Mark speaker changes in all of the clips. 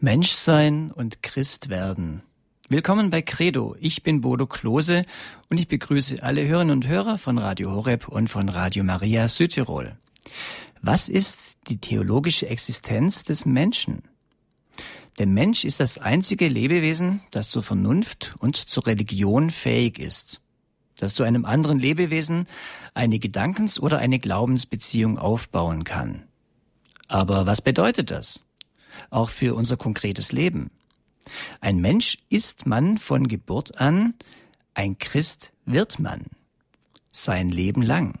Speaker 1: Menschsein und Christ werden. Willkommen bei Credo. Ich bin Bodo Klose und ich begrüße alle Hörerinnen und Hörer von Radio Horeb und von Radio Maria Südtirol. Was ist die theologische Existenz des Menschen? Der Mensch ist das einzige Lebewesen, das zur Vernunft und zur Religion fähig ist, das zu einem anderen Lebewesen eine Gedankens- oder eine Glaubensbeziehung aufbauen kann. Aber was bedeutet das? Auch für unser konkretes Leben. Ein Mensch ist man von Geburt an, ein Christ wird man sein Leben lang.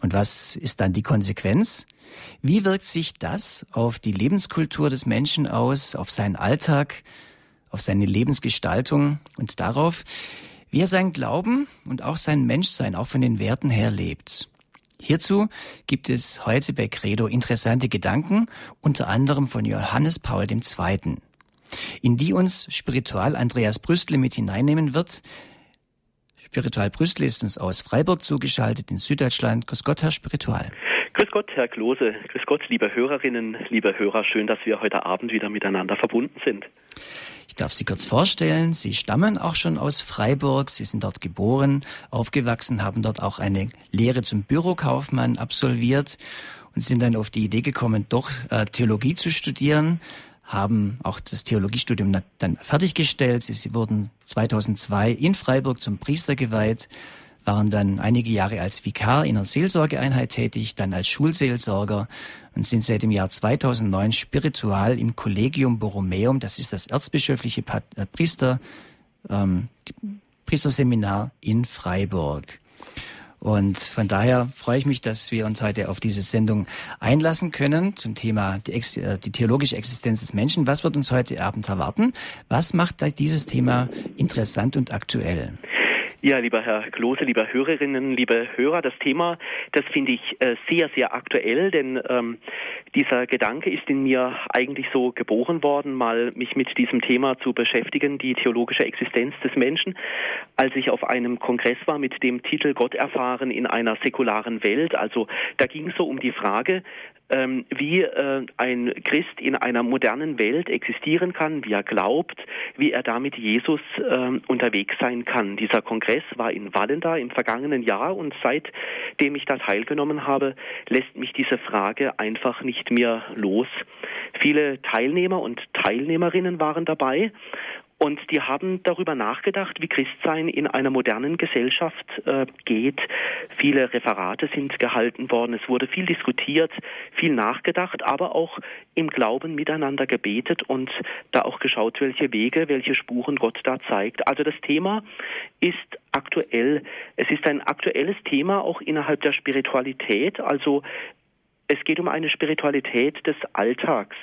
Speaker 1: Und was ist dann die Konsequenz? Wie wirkt sich das auf die Lebenskultur des Menschen aus, auf seinen Alltag, auf seine Lebensgestaltung und darauf, wie er sein Glauben und auch sein Menschsein auch von den Werten her lebt? Hierzu gibt es heute bei Credo interessante Gedanken, unter anderem von Johannes Paul II., in die uns Spiritual Andreas Brüstle mit hineinnehmen wird. Spiritual Brüstle ist uns aus Freiburg zugeschaltet in Süddeutschland. Grüß Gott, Herr Spiritual.
Speaker 2: Grüß Gott, Herr Klose. Grüß Gott, liebe Hörerinnen, liebe Hörer. Schön, dass wir heute Abend wieder miteinander verbunden sind.
Speaker 1: Ich darf Sie kurz vorstellen. Sie stammen auch schon aus Freiburg. Sie sind dort geboren, aufgewachsen, haben dort auch eine Lehre zum Bürokaufmann absolviert und sind dann auf die Idee gekommen, doch äh, Theologie zu studieren haben auch das Theologiestudium dann fertiggestellt. Sie wurden 2002 in Freiburg zum Priester geweiht, waren dann einige Jahre als Vikar in einer Seelsorgeeinheit tätig, dann als Schulseelsorger und sind seit dem Jahr 2009 spiritual im Collegium Borromeum, das ist das erzbischöfliche äh, Priester, ähm, Priesterseminar in Freiburg. Und von daher freue ich mich, dass wir uns heute auf diese Sendung einlassen können zum Thema die, äh, die, theologische Existenz des Menschen. Was wird uns heute Abend erwarten? Was macht dieses Thema interessant und aktuell?
Speaker 2: Ja, lieber Herr Klose, liebe Hörerinnen, liebe Hörer, das Thema, das finde ich äh, sehr, sehr aktuell, denn ähm, dieser Gedanke ist in mir eigentlich so geboren worden, mal mich mit diesem Thema zu beschäftigen, die theologische Existenz des Menschen, als ich auf einem Kongress war mit dem Titel Gott erfahren in einer säkularen Welt. Also da ging es so um die Frage, ähm, wie äh, ein Christ in einer modernen Welt existieren kann, wie er glaubt, wie er damit Jesus äh, unterwegs sein kann. Dieser Kongress war in Wallenda im vergangenen Jahr und seitdem ich da teilgenommen habe, lässt mich diese Frage einfach nicht mehr los. Viele Teilnehmer und Teilnehmerinnen waren dabei und die haben darüber nachgedacht, wie Christsein in einer modernen Gesellschaft äh, geht. Viele Referate sind gehalten worden, es wurde viel diskutiert, viel nachgedacht, aber auch im Glauben miteinander gebetet und da auch geschaut, welche Wege, welche Spuren Gott da zeigt. Also das Thema ist aktuell. Es ist ein aktuelles Thema auch innerhalb der Spiritualität. Also es geht um eine Spiritualität des Alltags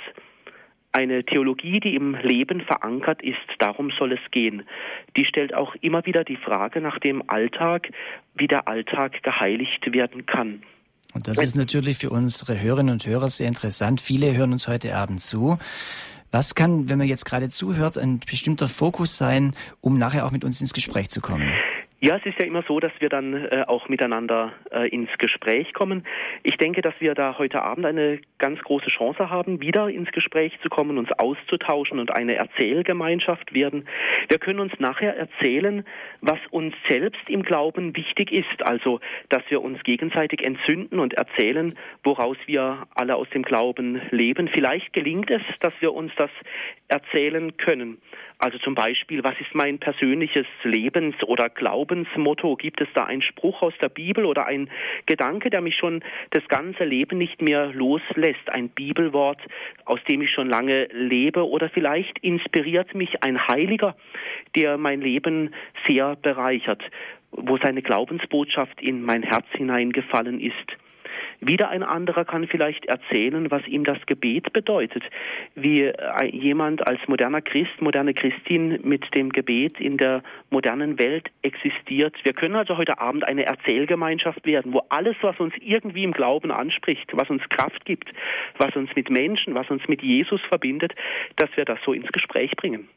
Speaker 2: eine Theologie, die im Leben verankert ist, darum soll es gehen. Die stellt auch immer wieder die Frage nach dem Alltag, wie der Alltag geheiligt werden kann.
Speaker 1: Und das ist natürlich für unsere Hörerinnen und Hörer sehr interessant. Viele hören uns heute Abend zu. Was kann, wenn man jetzt gerade zuhört, ein bestimmter Fokus sein, um nachher auch mit uns ins Gespräch zu kommen?
Speaker 2: Ja, es ist ja immer so, dass wir dann äh, auch miteinander äh, ins Gespräch kommen. Ich denke, dass wir da heute Abend eine ganz große Chance haben, wieder ins Gespräch zu kommen, uns auszutauschen und eine Erzählgemeinschaft werden. Wir können uns nachher erzählen, was uns selbst im Glauben wichtig ist, also dass wir uns gegenseitig entzünden und erzählen, woraus wir alle aus dem Glauben leben. Vielleicht gelingt es, dass wir uns das erzählen können. Also zum Beispiel, was ist mein persönliches Lebens- oder Glaubensmotto? Gibt es da einen Spruch aus der Bibel oder ein Gedanke, der mich schon das ganze Leben nicht mehr loslässt? Ein Bibelwort, aus dem ich schon lange lebe? Oder vielleicht inspiriert mich ein Heiliger, der mein Leben sehr bereichert, wo seine Glaubensbotschaft in mein Herz hineingefallen ist? Wieder ein anderer kann vielleicht erzählen, was ihm das Gebet bedeutet, wie jemand als moderner Christ, moderne Christin mit dem Gebet in der modernen Welt existiert. Wir können also heute Abend eine Erzählgemeinschaft werden, wo alles, was uns irgendwie im Glauben anspricht, was uns Kraft gibt, was uns mit Menschen, was uns mit Jesus verbindet, dass wir das so ins Gespräch bringen.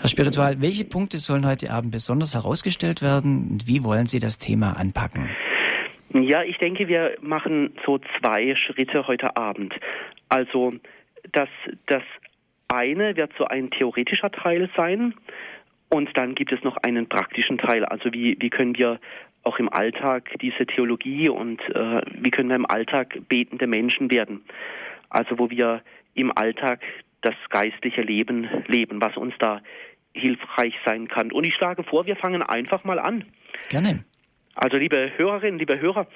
Speaker 1: Herr Spiritual, welche Punkte sollen heute Abend besonders herausgestellt werden und wie wollen Sie das Thema anpacken?
Speaker 2: Ja, ich denke, wir machen so zwei Schritte heute Abend. Also das, das eine wird so ein theoretischer Teil sein und dann gibt es noch einen praktischen Teil. Also wie, wie können wir auch im Alltag diese Theologie und äh, wie können wir im Alltag betende Menschen werden? Also wo wir im Alltag das geistliche Leben leben, was uns da hilfreich sein kann. Und ich schlage vor, wir fangen einfach mal an.
Speaker 1: Gerne.
Speaker 2: Also liebe Hörerinnen, liebe Hörer,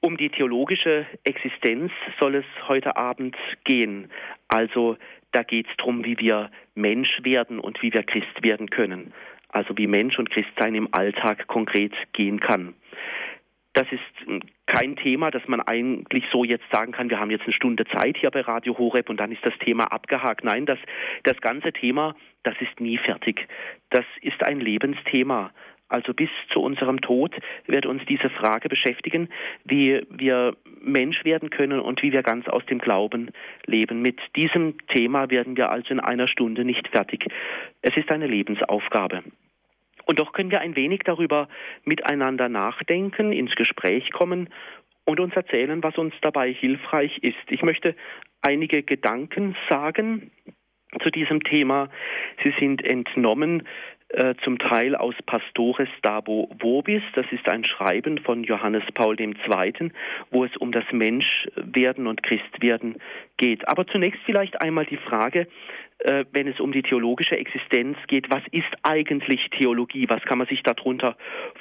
Speaker 2: um die theologische Existenz soll es heute Abend gehen. Also da geht es darum, wie wir Mensch werden und wie wir Christ werden können. Also wie Mensch und Christsein im Alltag konkret gehen kann. Das ist kein Thema, das man eigentlich so jetzt sagen kann, wir haben jetzt eine Stunde Zeit hier bei Radio Horeb und dann ist das Thema abgehakt. Nein, das, das ganze Thema, das ist nie fertig. Das ist ein Lebensthema. Also bis zu unserem Tod wird uns diese Frage beschäftigen, wie wir Mensch werden können und wie wir ganz aus dem Glauben leben. Mit diesem Thema werden wir also in einer Stunde nicht fertig. Es ist eine Lebensaufgabe. Und doch können wir ein wenig darüber miteinander nachdenken, ins Gespräch kommen und uns erzählen, was uns dabei hilfreich ist. Ich möchte einige Gedanken sagen zu diesem Thema. Sie sind entnommen zum Teil aus Pastores Dabo Vobis. Das ist ein Schreiben von Johannes Paul II., wo es um das Menschwerden und Christwerden geht. Aber zunächst vielleicht einmal die Frage, äh, wenn es um die theologische Existenz geht, was ist eigentlich Theologie? Was kann man sich darunter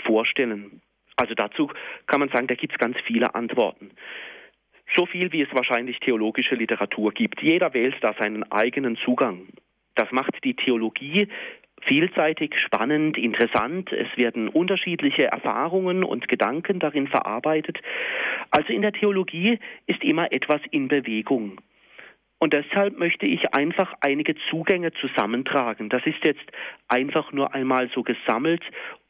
Speaker 2: vorstellen? Also dazu kann man sagen, da gibt es ganz viele Antworten. So viel, wie es wahrscheinlich theologische Literatur gibt. Jeder wählt da seinen eigenen Zugang. Das macht die Theologie vielseitig, spannend, interessant. Es werden unterschiedliche Erfahrungen und Gedanken darin verarbeitet. Also in der Theologie ist immer etwas in Bewegung. Und deshalb möchte ich einfach einige Zugänge zusammentragen. Das ist jetzt einfach nur einmal so gesammelt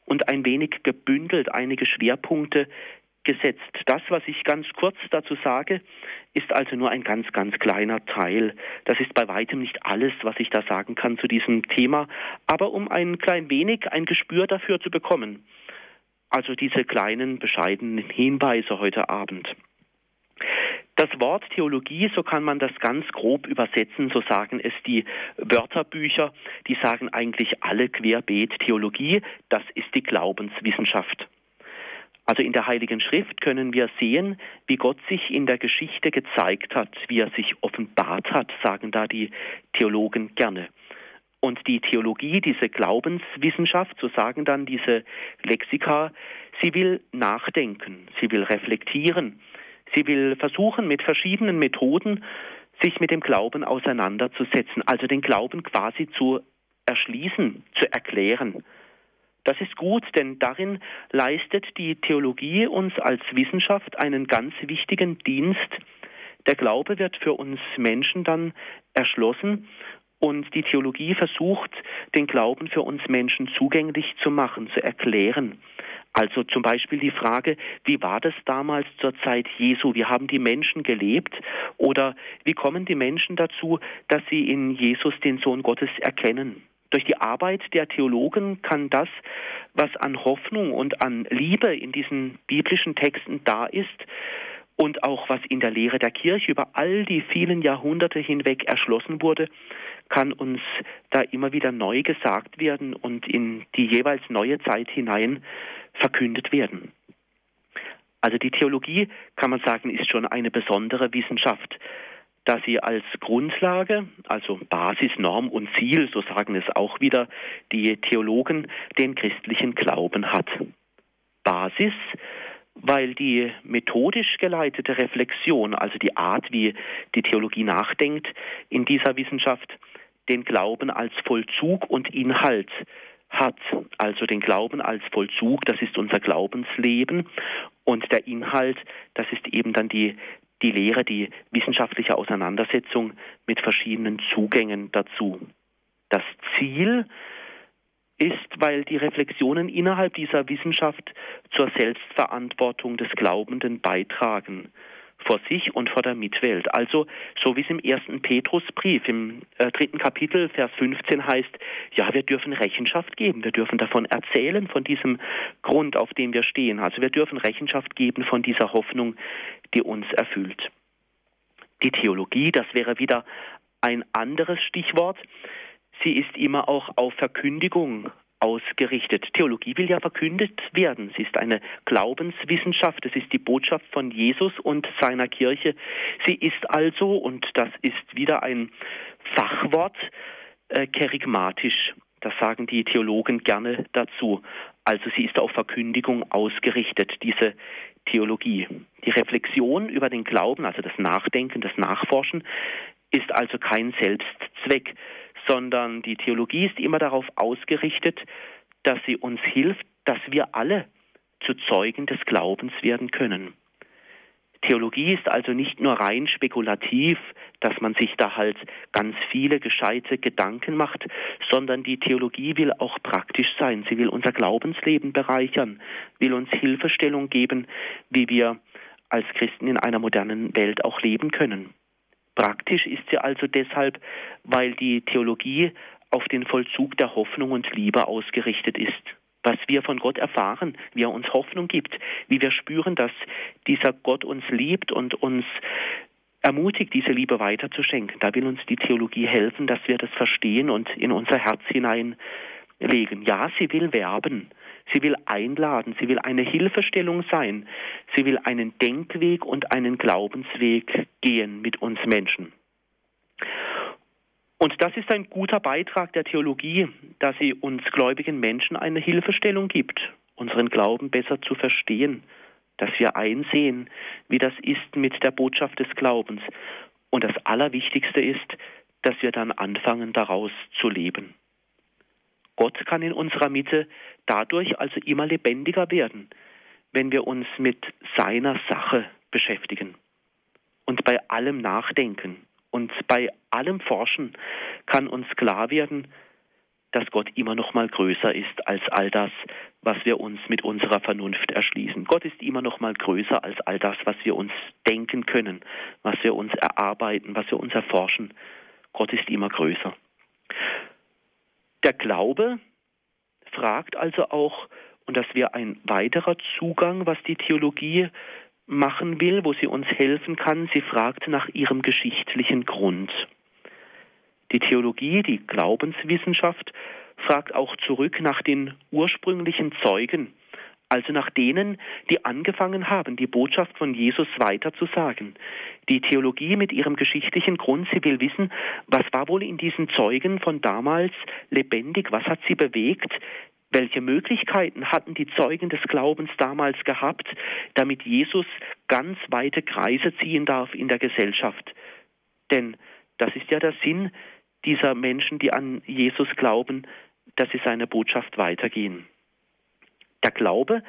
Speaker 2: und ein wenig gebündelt, einige Schwerpunkte, gesetzt. Das, was ich ganz kurz dazu sage, ist also nur ein ganz, ganz kleiner Teil. Das ist bei weitem nicht alles, was ich da sagen kann zu diesem Thema, aber um ein klein wenig ein Gespür dafür zu bekommen. Also diese kleinen, bescheidenen Hinweise heute Abend. Das Wort Theologie, so kann man das ganz grob übersetzen, so sagen es die Wörterbücher, die sagen eigentlich alle querbeet Theologie, das ist die Glaubenswissenschaft. Also in der Heiligen Schrift können wir sehen, wie Gott sich in der Geschichte gezeigt hat, wie er sich offenbart hat, sagen da die Theologen gerne. Und die Theologie, diese Glaubenswissenschaft, so sagen dann diese Lexika, sie will nachdenken, sie will reflektieren, sie will versuchen, mit verschiedenen Methoden sich mit dem Glauben auseinanderzusetzen, also den Glauben quasi zu erschließen, zu erklären. Das ist gut, denn darin leistet die Theologie uns als Wissenschaft einen ganz wichtigen Dienst. Der Glaube wird für uns Menschen dann erschlossen und die Theologie versucht, den Glauben für uns Menschen zugänglich zu machen, zu erklären. Also zum Beispiel die Frage, wie war das damals zur Zeit Jesu? Wie haben die Menschen gelebt? Oder wie kommen die Menschen dazu, dass sie in Jesus den Sohn Gottes erkennen? Durch die Arbeit der Theologen kann das, was an Hoffnung und an Liebe in diesen biblischen Texten da ist, und auch was in der Lehre der Kirche über all die vielen Jahrhunderte hinweg erschlossen wurde, kann uns da immer wieder neu gesagt werden und in die jeweils neue Zeit hinein verkündet werden. Also die Theologie, kann man sagen, ist schon eine besondere Wissenschaft dass sie als Grundlage, also Basis, Norm und Ziel, so sagen es auch wieder die Theologen, den christlichen Glauben hat. Basis, weil die methodisch geleitete Reflexion, also die Art, wie die Theologie nachdenkt, in dieser Wissenschaft den Glauben als Vollzug und Inhalt hat. Also den Glauben als Vollzug, das ist unser Glaubensleben und der Inhalt, das ist eben dann die die Lehre, die wissenschaftliche Auseinandersetzung mit verschiedenen Zugängen dazu. Das Ziel ist, weil die Reflexionen innerhalb dieser Wissenschaft zur Selbstverantwortung des Glaubenden beitragen vor sich und vor der Mitwelt. Also so wie es im ersten Petrusbrief im äh, dritten Kapitel Vers 15 heißt, ja, wir dürfen Rechenschaft geben, wir dürfen davon erzählen, von diesem Grund, auf dem wir stehen. Also wir dürfen Rechenschaft geben von dieser Hoffnung, die uns erfüllt. Die Theologie, das wäre wieder Ein anderes Stichwort, sie ist immer auch auf Verkündigung ausgerichtet. Theologie will ja verkündet werden. Sie ist eine Glaubenswissenschaft. Es ist die Botschaft von Jesus und seiner Kirche. Sie ist also, und das ist wieder ein Fachwort, äh, kerigmatisch. Das sagen die Theologen gerne dazu. Also sie ist auf Verkündigung ausgerichtet, diese Theologie. Die Reflexion über den Glauben, also das Nachdenken, das Nachforschen, ist also kein Selbstzweck, sondern die Theologie ist immer darauf ausgerichtet, dass sie uns hilft, dass wir alle zu Zeugen des Glaubens werden können. Theologie ist also nicht nur rein spekulativ, dass man sich da halt ganz viele gescheite Gedanken macht, sondern die Theologie will auch praktisch sein. Sie will unser Glaubensleben bereichern, will uns Hilfestellung geben, wie wir als Christen in einer modernen Welt auch leben können. Praktisch ist sie also deshalb, weil die Theologie auf den Vollzug der Hoffnung und Liebe ausgerichtet ist. Was wir von Gott erfahren, wie er uns Hoffnung gibt, wie wir spüren, dass dieser Gott uns liebt und uns ermutigt, diese Liebe weiterzuschenken. Da will uns die Theologie helfen, dass wir das verstehen und in unser Herz hineinlegen. Ja, sie will werben, Sie will einladen, sie will eine Hilfestellung sein, sie will einen Denkweg und einen Glaubensweg gehen mit uns Menschen. Und das ist ein guter Beitrag der Theologie, dass sie uns gläubigen Menschen eine Hilfestellung gibt, unseren Glauben besser zu verstehen, dass wir einsehen, wie das ist mit der Botschaft des Glaubens. Und das Allerwichtigste ist, dass wir dann anfangen, daraus zu leben. Gott kann in unserer Mitte dadurch also immer lebendiger werden, wenn wir uns mit seiner Sache beschäftigen und bei allem nachdenken und bei allem Forschen kann uns klar werden, dass Gott immer noch mal größer ist als all das, was wir uns mit unserer Vernunft erschließen. Gott ist immer noch mal größer als all das, was wir uns denken können, was wir uns erarbeiten, was wir uns erforschen. Gott ist immer größer. Der Glaube fragt also auch, und das wäre ein weiterer Zugang, was die Theologie machen will, wo sie uns helfen kann, sie fragt nach ihrem geschichtlichen Grund. Die Theologie, die Glaubenswissenschaft, fragt auch zurück nach den ursprünglichen Zeugen, also nach denen, die angefangen haben, die Botschaft von Jesus weiterzusagen. Die Theologie mit ihrem geschichtlichen Grund, sie will wissen, was war wohl in diesen Zeugen von damals lebendig, was hat sie bewegt, welche Möglichkeiten hatten die Zeugen des Glaubens damals gehabt, damit Jesus ganz weite Kreise ziehen darf in der Gesellschaft? Denn das ist ja der Sinn dieser Menschen, die an Jesus glauben, dass sie seine Botschaft weitergehen. Der Glaube,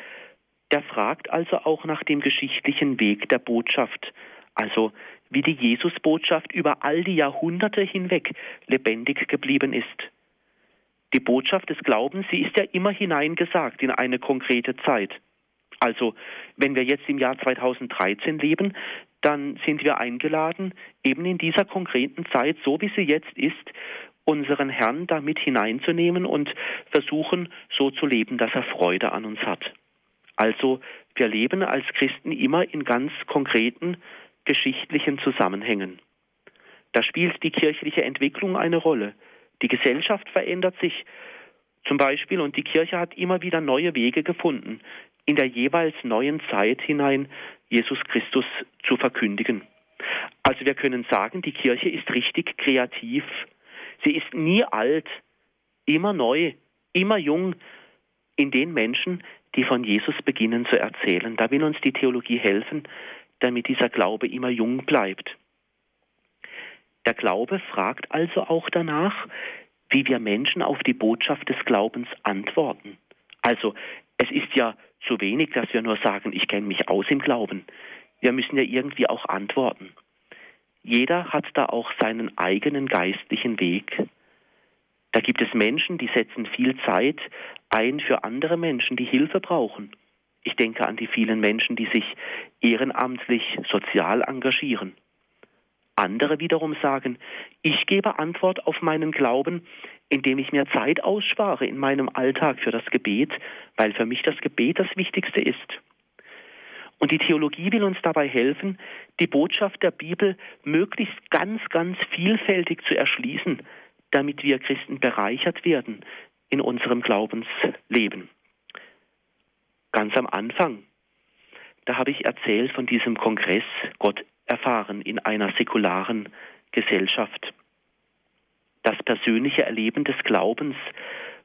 Speaker 2: der fragt also auch nach dem geschichtlichen Weg der Botschaft, also wie die Jesusbotschaft über all die Jahrhunderte hinweg lebendig geblieben ist. Die Botschaft des Glaubens, sie ist ja immer hineingesagt in eine konkrete Zeit. Also, wenn wir jetzt im Jahr 2013 leben, dann sind wir eingeladen, eben in dieser konkreten Zeit, so wie sie jetzt ist, unseren Herrn damit hineinzunehmen und versuchen, so zu leben, dass er Freude an uns hat. Also wir leben als Christen immer in ganz konkreten geschichtlichen Zusammenhängen. Da spielt die kirchliche Entwicklung eine Rolle. Die Gesellschaft verändert sich zum Beispiel und die Kirche hat immer wieder neue Wege gefunden, in der jeweils neuen Zeit hinein Jesus Christus zu verkündigen. Also wir können sagen, die Kirche ist richtig kreativ Sie ist nie alt, immer neu, immer jung in den Menschen, die von Jesus beginnen zu erzählen. Da will uns die Theologie helfen, damit dieser Glaube immer jung bleibt. Der Glaube fragt also auch danach, wie wir Menschen auf die Botschaft des Glaubens antworten. Also es ist ja zu wenig, dass wir nur sagen, ich kenne mich aus im Glauben. Wir müssen ja irgendwie auch antworten. Jeder hat da auch seinen eigenen geistlichen Weg. Da gibt es Menschen, die setzen viel Zeit ein für andere Menschen, die Hilfe brauchen. Ich denke an die vielen Menschen, die sich ehrenamtlich sozial engagieren. Andere wiederum sagen, ich gebe Antwort auf meinen Glauben, indem ich mir Zeit ausspare in meinem Alltag für das Gebet, weil für mich das Gebet das Wichtigste ist. Und die Theologie will uns dabei helfen, die Botschaft der Bibel möglichst ganz, ganz vielfältig zu erschließen, damit wir Christen bereichert werden in unserem Glaubensleben. Ganz am Anfang, da habe ich erzählt von diesem Kongress Gott erfahren in einer säkularen Gesellschaft. Das persönliche Erleben des Glaubens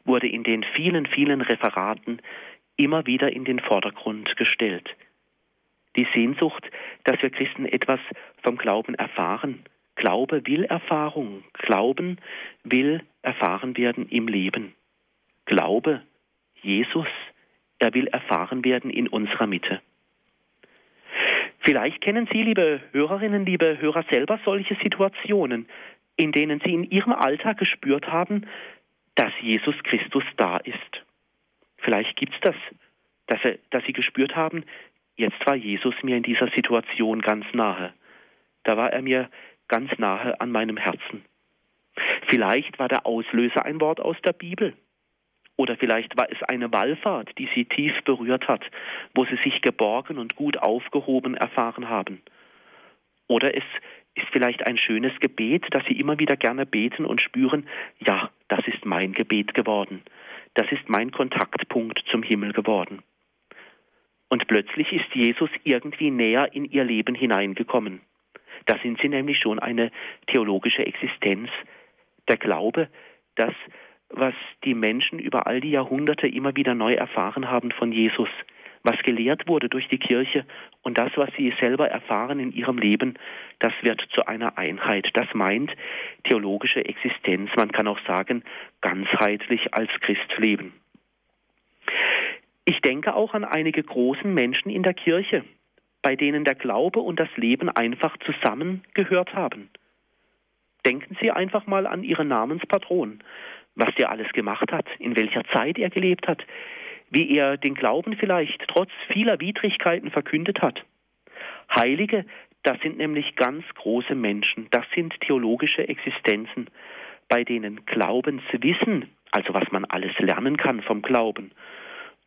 Speaker 2: wurde in den vielen, vielen Referaten immer wieder in den Vordergrund gestellt. Die Sehnsucht, dass wir Christen etwas vom Glauben erfahren. Glaube will Erfahrung. Glauben will erfahren werden im Leben. Glaube, Jesus, er will erfahren werden in unserer Mitte. Vielleicht kennen Sie, liebe Hörerinnen, liebe Hörer, selber solche Situationen, in denen Sie in Ihrem Alltag gespürt haben, dass Jesus Christus da ist. Vielleicht gibt es das, dass, er, dass Sie gespürt haben, jetzt war Jesus mir in dieser Situation ganz nahe. Da war er mir ganz nahe an meinem Herzen. Vielleicht war der Auslöser ein Wort aus der Bibel. Oder vielleicht war es eine Wallfahrt, die sie tief berührt hat, wo sie sich geborgen und gut aufgehoben erfahren haben. Oder es ist vielleicht ein schönes Gebet, das sie immer wieder gerne beten und spüren, ja, das ist mein Gebet geworden. Das ist mein Kontaktpunkt zum Himmel geworden. Und plötzlich ist Jesus irgendwie näher in ihr Leben hineingekommen. Da sind sie nämlich schon eine theologische Existenz. Der Glaube, dass was die Menschen über all die Jahrhunderte immer wieder neu erfahren haben von Jesus, was gelehrt wurde durch die Kirche und das, was sie selber erfahren in ihrem Leben, das wird zu einer Einheit. Das meint theologische Existenz. Man kann auch sagen, ganzheitlich als Christ leben. Ich denke auch an einige großen Menschen in der Kirche, bei denen der Glaube und das Leben einfach zusammengehört haben. Denken Sie einfach mal an Ihren Namenspatron, was der alles gemacht hat, in welcher Zeit er gelebt hat, wie er den Glauben vielleicht trotz vieler Widrigkeiten verkündet hat. Heilige, das sind nämlich ganz große Menschen, das sind theologische Existenzen, bei denen Glaubenswissen, also was man alles lernen kann vom Glauben,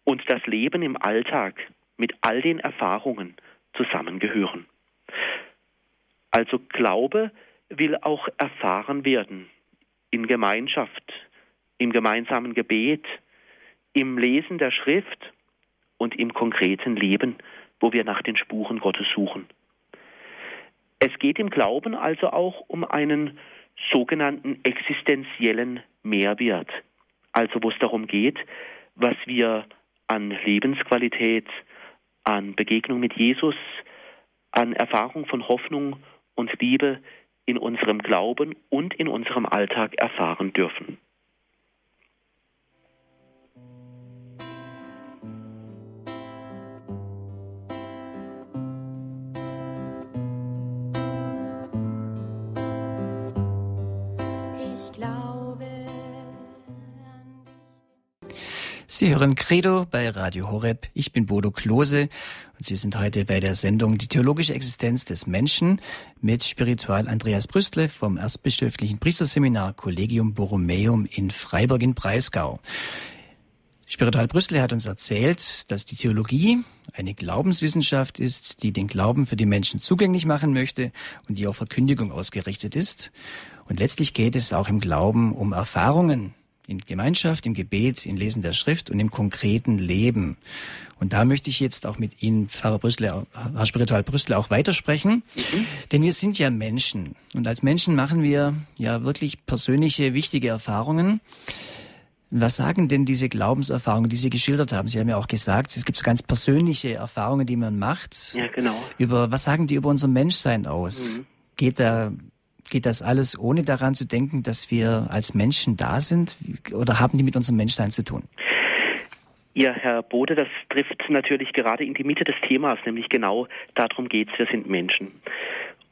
Speaker 2: und das Leben im Alltag mit all den Erfahrungen zusammengehören. Also Glaube will auch erfahren werden in Gemeinschaft, im gemeinsamen Gebet, im Lesen der Schrift und im konkreten Leben, wo wir nach den Spuren Gottes suchen. Es geht im Glauben also auch um einen sogenannten existenziellen Mehrwert, also wo es darum geht, was wir an Lebensqualität, an Begegnung mit Jesus, an Erfahrung von Hoffnung und Liebe in unserem Glauben und in unserem Alltag erfahren dürfen.
Speaker 1: Sie hören Credo bei Radio Horeb. Ich bin Bodo Klose und Sie sind heute bei der Sendung Die theologische Existenz des Menschen mit Spiritual Andreas Brüstle vom Erzbischöflichen Priesterseminar Collegium Borromeum in Freiburg in Breisgau. Spiritual Brüstle hat uns erzählt, dass die Theologie eine Glaubenswissenschaft ist, die den Glauben für die Menschen zugänglich machen möchte und die auf Verkündigung ausgerichtet ist. Und letztlich geht es auch im Glauben um Erfahrungen in Gemeinschaft, im Gebet, in Lesen der Schrift und im konkreten Leben. Und da möchte ich jetzt auch mit Ihnen, Pfarrer Brüssel, Herr Spiritual Brüssel, auch weitersprechen. Mhm. Denn wir sind ja Menschen. Und als Menschen machen wir ja wirklich persönliche, wichtige Erfahrungen. Was sagen denn diese Glaubenserfahrungen, die Sie geschildert haben? Sie haben ja auch gesagt, es gibt so ganz persönliche Erfahrungen, die man macht.
Speaker 2: Ja, genau.
Speaker 1: Über, was sagen die über unser Menschsein aus? Mhm. Geht da Geht das alles ohne daran zu denken, dass wir als Menschen da sind? Oder haben die mit unserem Menschsein zu tun?
Speaker 2: Ja, Herr Bode, das trifft natürlich gerade in die Mitte des Themas, nämlich genau darum geht es, wir sind Menschen.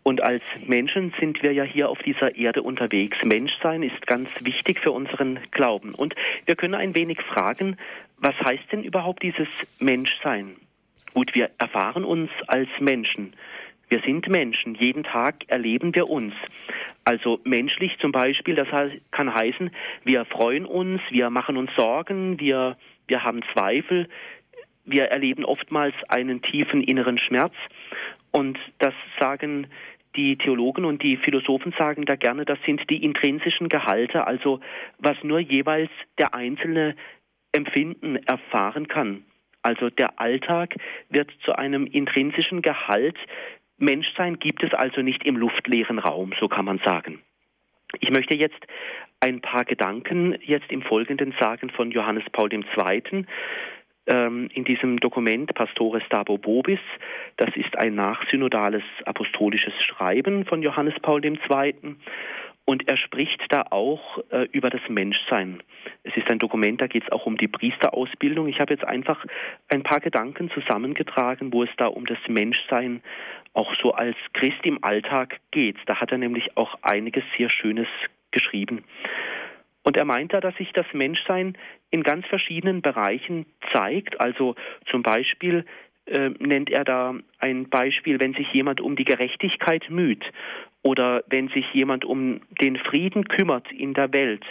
Speaker 2: Und als Menschen sind wir ja hier auf dieser Erde unterwegs. Menschsein ist ganz wichtig für unseren Glauben. Und wir können ein wenig fragen, was heißt denn überhaupt dieses Menschsein? Gut, wir erfahren uns als Menschen. Wir sind Menschen. Jeden Tag erleben wir uns. Also menschlich zum Beispiel, das kann heißen, wir freuen uns, wir machen uns Sorgen, wir, wir haben Zweifel, wir erleben oftmals einen tiefen inneren Schmerz und das sagen die Theologen und die Philosophen sagen da gerne, das sind die intrinsischen Gehalte, also was nur jeweils der Einzelne empfinden, erfahren kann. Also der Alltag wird zu einem intrinsischen Gehalt. Menschsein gibt es also nicht im luftleeren Raum, so kann man sagen. Ich möchte jetzt ein paar Gedanken jetzt im Folgenden sagen von Johannes Paul II. Ähm, in diesem Dokument Pastores Dabo Bobis. Das ist ein nachsynodales apostolisches Schreiben von Johannes Paul II. Und er spricht da auch äh, über das Menschsein. Es ist ein Dokument, da geht es auch um die Priesterausbildung. Ich habe jetzt einfach ein paar Gedanken zusammengetragen, wo es da um das Menschsein auch so als Christ im Alltag geht. Da hat er nämlich auch einiges sehr Schönes geschrieben. Und er meint da, dass sich das Menschsein in ganz verschiedenen Bereichen zeigt. Also zum Beispiel äh, nennt er da ein Beispiel, wenn sich jemand um die Gerechtigkeit müht oder wenn sich jemand um den Frieden kümmert in der Welt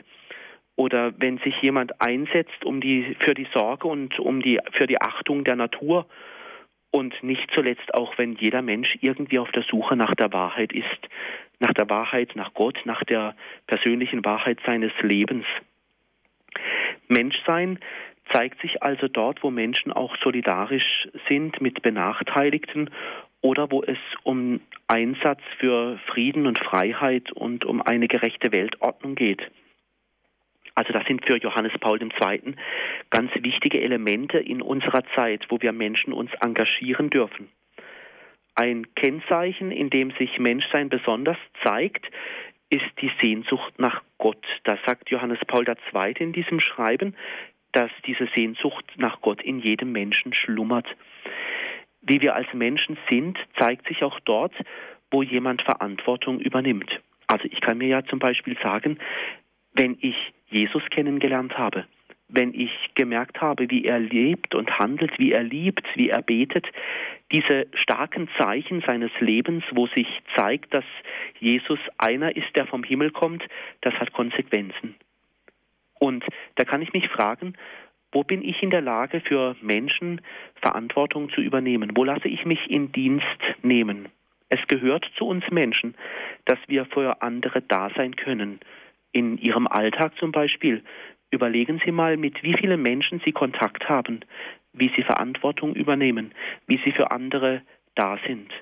Speaker 2: oder wenn sich jemand einsetzt um die, für die Sorge und um die, für die Achtung der Natur und nicht zuletzt auch, wenn jeder Mensch irgendwie auf der Suche nach der Wahrheit ist, nach der Wahrheit, nach Gott, nach der persönlichen Wahrheit seines Lebens. Menschsein zeigt sich also dort, wo Menschen auch solidarisch sind mit Benachteiligten oder wo es um Einsatz für Frieden und Freiheit und um eine gerechte Weltordnung geht. Also das sind für Johannes Paul II. ganz wichtige Elemente in unserer Zeit, wo wir Menschen uns engagieren dürfen. Ein Kennzeichen, in dem sich Menschsein besonders zeigt, ist die Sehnsucht nach Gott. Da sagt Johannes Paul II. in diesem Schreiben, dass diese Sehnsucht nach Gott in jedem Menschen schlummert. Wie wir als Menschen sind, zeigt sich auch dort, wo jemand Verantwortung übernimmt. Also ich kann mir ja zum Beispiel sagen, wenn ich Jesus kennengelernt habe, wenn ich gemerkt habe, wie er lebt und handelt, wie er liebt, wie er betet, diese starken Zeichen seines Lebens, wo sich zeigt, dass Jesus einer ist, der vom Himmel kommt, das hat Konsequenzen. Und da kann ich mich fragen, wo bin ich in der Lage, für Menschen Verantwortung zu übernehmen? Wo lasse ich mich in Dienst nehmen? Es gehört zu uns Menschen, dass wir für andere da sein können, in Ihrem Alltag zum Beispiel. Überlegen Sie mal, mit wie vielen Menschen Sie Kontakt haben, wie Sie Verantwortung übernehmen, wie Sie für andere da sind.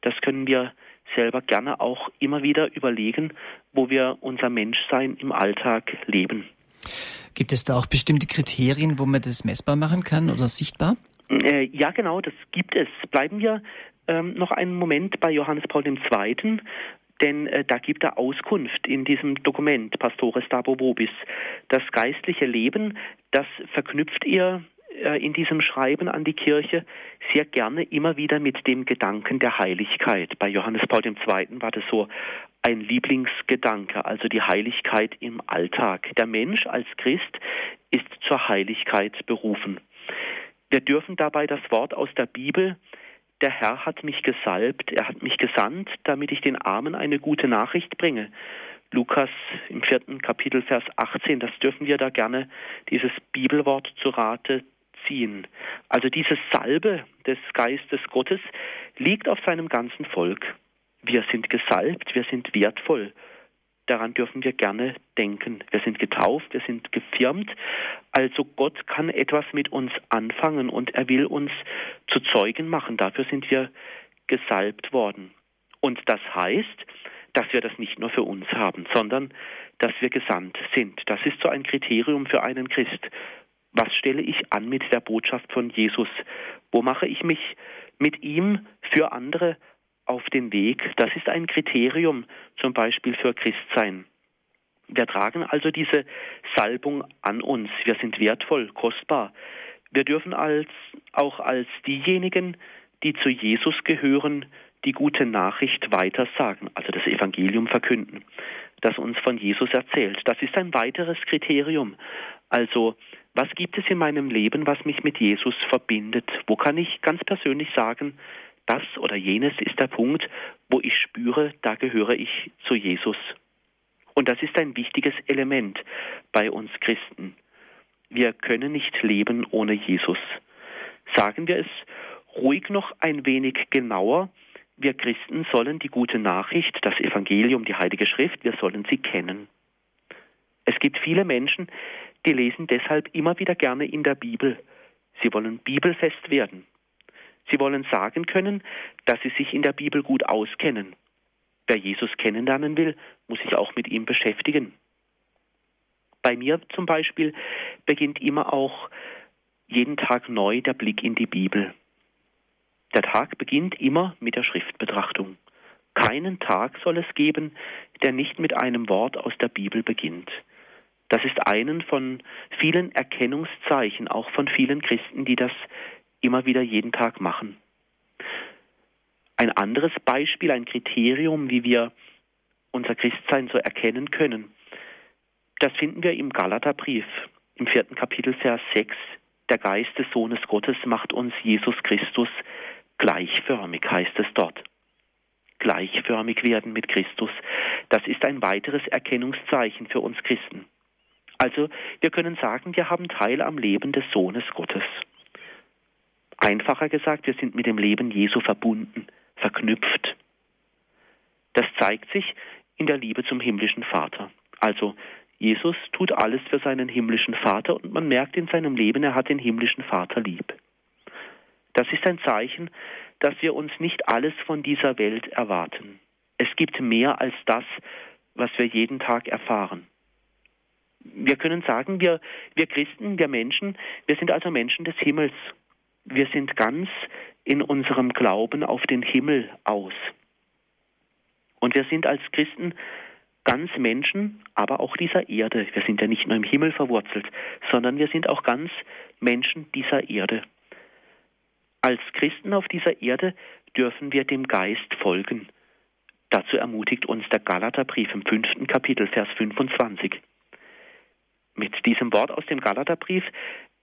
Speaker 2: Das können wir selber gerne auch immer wieder überlegen, wo wir unser Menschsein im Alltag leben.
Speaker 1: Gibt es da auch bestimmte Kriterien, wo man das messbar machen kann oder sichtbar?
Speaker 2: Äh, ja, genau, das gibt es. Bleiben wir ähm, noch einen Moment bei Johannes Paul II denn äh, da gibt er Auskunft in diesem Dokument Pastores Dabo Vobis. Das geistliche Leben, das verknüpft ihr äh, in diesem Schreiben an die Kirche sehr gerne immer wieder mit dem Gedanken der Heiligkeit. Bei Johannes Paul II. war das so ein Lieblingsgedanke, also die Heiligkeit im Alltag. Der Mensch als Christ ist zur Heiligkeit berufen. Wir dürfen dabei das Wort aus der Bibel der Herr hat mich gesalbt, er hat mich gesandt, damit ich den Armen eine gute Nachricht bringe. Lukas im vierten Kapitel, Vers 18, das dürfen wir da gerne, dieses Bibelwort zu Rate ziehen. Also diese Salbe des Geistes Gottes liegt auf seinem ganzen Volk. Wir sind gesalbt, wir sind wertvoll daran dürfen wir gerne denken. Wir sind getauft, wir sind gefirmt. Also Gott kann etwas mit uns anfangen und er will uns zu Zeugen machen. Dafür sind wir gesalbt worden. Und das heißt, dass wir das nicht nur für uns haben, sondern dass wir gesandt sind. Das ist so ein Kriterium für einen Christ. Was stelle ich an mit der Botschaft von Jesus? Wo mache ich mich mit ihm für andere auf den Weg. Das ist ein Kriterium zum Beispiel für Christsein. Wir tragen also diese Salbung an uns. Wir sind wertvoll, kostbar. Wir dürfen als, auch als diejenigen, die zu Jesus gehören, die gute Nachricht weitersagen, also das Evangelium verkünden, das uns von Jesus erzählt. Das ist ein weiteres Kriterium. Also, was gibt es in meinem Leben, was mich mit Jesus verbindet? Wo kann ich ganz persönlich sagen, das oder jenes ist der Punkt, wo ich spüre, da gehöre ich zu Jesus. Und das ist ein wichtiges Element bei uns Christen. Wir können nicht leben ohne Jesus. Sagen wir es ruhig noch ein wenig genauer. Wir Christen sollen die gute Nachricht, das Evangelium, die Heilige Schrift, wir sollen sie kennen. Es gibt viele Menschen, die lesen deshalb immer wieder gerne in der Bibel. Sie wollen bibelfest werden. Sie wollen sagen können, dass sie sich in der Bibel gut auskennen. Wer Jesus kennenlernen will, muss sich auch mit ihm beschäftigen. Bei mir zum Beispiel beginnt immer auch jeden Tag neu der Blick in die Bibel. Der Tag beginnt immer mit der Schriftbetrachtung. Keinen Tag soll es geben, der nicht mit einem Wort aus der Bibel beginnt. Das ist einen von vielen Erkennungszeichen, auch von vielen Christen, die das immer wieder jeden Tag machen. Ein anderes Beispiel, ein Kriterium, wie wir unser Christsein so erkennen können, das finden wir im Galaterbrief, im vierten Kapitel, Vers 6. Der Geist des Sohnes Gottes macht uns Jesus Christus gleichförmig, heißt es dort. Gleichförmig werden mit Christus. Das ist ein weiteres Erkennungszeichen für uns Christen. Also wir können sagen, wir haben Teil am Leben des Sohnes Gottes. Einfacher gesagt, wir sind mit dem Leben Jesu verbunden, verknüpft. Das zeigt sich in der Liebe zum himmlischen Vater. Also Jesus tut alles für seinen himmlischen Vater und man merkt in seinem Leben, er hat den himmlischen Vater lieb. Das ist ein Zeichen, dass wir uns nicht alles von dieser Welt erwarten. Es gibt mehr als das, was wir jeden Tag erfahren wir können sagen, wir, wir Christen, wir Menschen, wir sind also Menschen des Himmels. Wir sind ganz in unserem Glauben auf den Himmel aus. Und wir sind als Christen ganz Menschen, aber auch dieser Erde. Wir sind ja nicht nur im Himmel verwurzelt, sondern wir sind auch ganz Menschen dieser Erde. Als Christen auf dieser Erde dürfen wir dem Geist folgen. Dazu ermutigt uns der Galaterbrief im fünften Kapitel, Vers 25. Mit diesem Wort aus dem Galaterbrief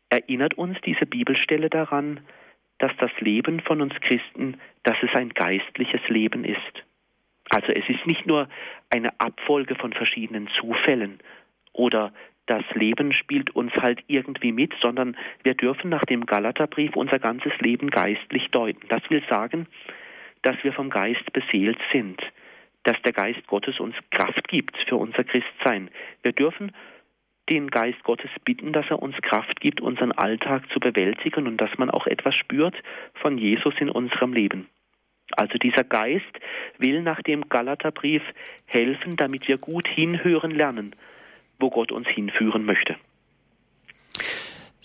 Speaker 2: erinnert uns diese Bibelstelle daran, dass das Leben von uns Christen, dass es ein geistliches Leben ist. Also es ist nicht nur eine Abfolge von verschiedenen Zufällen oder das Leben spielt uns halt irgendwie mit, sondern wir dürfen nach dem Galaterbrief unser ganzes Leben geistlich deuten. Das will sagen, dass wir vom Geist beseelt sind, dass der Geist Gottes uns Kraft gibt für unser Christsein. Wir dürfen den Geist Gottes bitten, dass er uns Kraft gibt, unseren Alltag zu bewältigen und dass man auch etwas spürt von Jesus in unserem Leben. Also dieser Geist will nach dem Galaterbrief helfen, damit wir gut hinhören lernen, wo Gott uns hinführen möchte.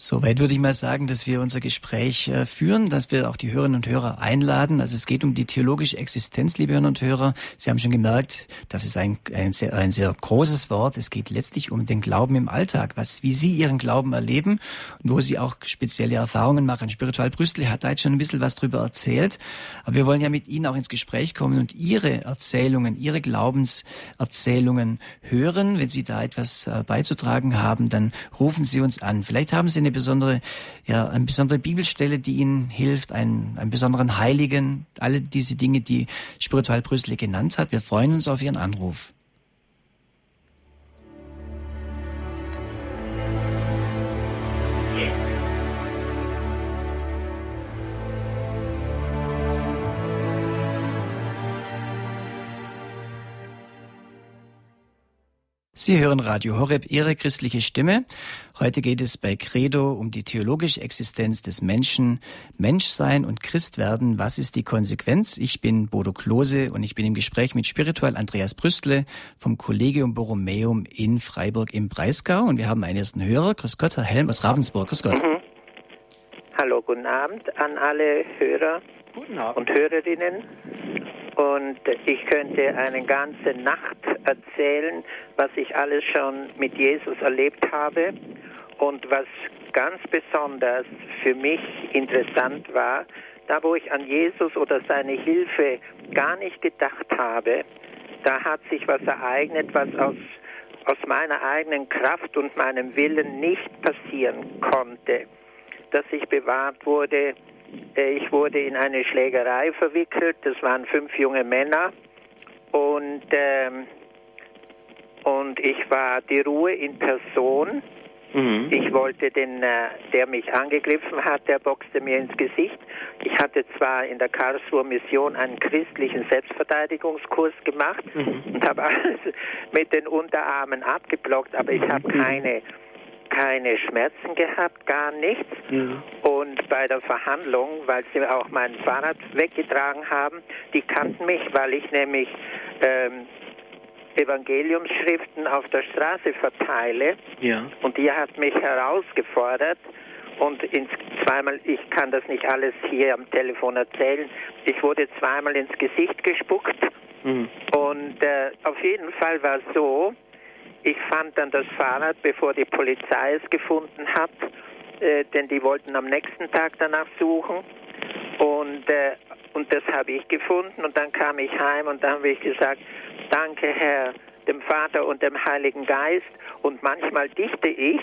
Speaker 1: Soweit würde ich mal sagen, dass wir unser Gespräch äh, führen, dass wir auch die Hörerinnen und Hörer einladen. Also es geht um die theologische Existenz, liebe Hörerinnen und Hörer. Sie haben schon gemerkt, das ist ein, ein, sehr, ein sehr großes Wort. Es geht letztlich um den Glauben im Alltag, was, wie Sie Ihren Glauben erleben und wo Sie auch spezielle Erfahrungen machen. Spiritual Brüssel hat da jetzt schon ein bisschen was drüber erzählt. Aber wir wollen ja mit Ihnen auch ins Gespräch kommen und Ihre Erzählungen, Ihre Glaubenserzählungen hören. Wenn Sie da etwas äh, beizutragen haben, dann rufen Sie uns an. Vielleicht haben Sie eine eine besondere, ja, eine besondere Bibelstelle, die Ihnen hilft, einen, einen besonderen Heiligen, alle diese Dinge, die Spiritual Brüssel genannt hat. Wir freuen uns auf Ihren Anruf. Sie hören Radio Horeb, Ihre christliche Stimme. Heute geht es bei Credo um die theologische Existenz des Menschen, Menschsein und Christwerden. Was ist die Konsequenz? Ich bin Bodo Klose und ich bin im Gespräch mit Spiritual Andreas Brüstle vom Collegium Borromeum in Freiburg im Breisgau. Und wir haben einen ersten Hörer. Grüß Gott, Herr Helm aus Ravensburg. Grüß Gott. Mhm.
Speaker 3: Hallo, guten Abend an alle Hörer und Hörerinnen. Und ich könnte eine ganze Nacht erzählen, was ich alles schon mit Jesus erlebt habe. Und was ganz besonders für mich interessant war, da wo ich an Jesus oder seine Hilfe gar nicht gedacht habe, da hat sich was ereignet, was aus, aus meiner eigenen Kraft und meinem Willen nicht passieren konnte. Dass ich bewahrt wurde, ich wurde in eine Schlägerei verwickelt. Das waren fünf junge Männer. Und, ähm, und ich war die Ruhe in Person. Mhm. Ich wollte den, äh, der mich angegriffen hat, der boxte mir ins Gesicht. Ich hatte zwar in der Karlsruher Mission einen christlichen Selbstverteidigungskurs gemacht mhm. und habe alles mit den Unterarmen abgeblockt, aber ich habe keine keine Schmerzen gehabt, gar nichts. Mhm. Und bei der Verhandlung, weil sie auch mein Fahrrad weggetragen haben, die kannten mich, weil ich nämlich ähm, Evangeliumsschriften auf der Straße verteile. Ja. Und die hat mich herausgefordert. Und ins, zweimal, ich kann das nicht alles hier am Telefon erzählen, ich wurde zweimal ins Gesicht gespuckt. Mhm. Und äh, auf jeden Fall war es so, ich fand dann das Fahrrad, bevor die Polizei es gefunden hat, äh, denn die wollten am nächsten Tag danach suchen. Und, äh, und das habe ich gefunden und dann kam ich heim und dann habe ich gesagt, danke Herr, dem Vater und dem Heiligen Geist. Und manchmal dichte ich,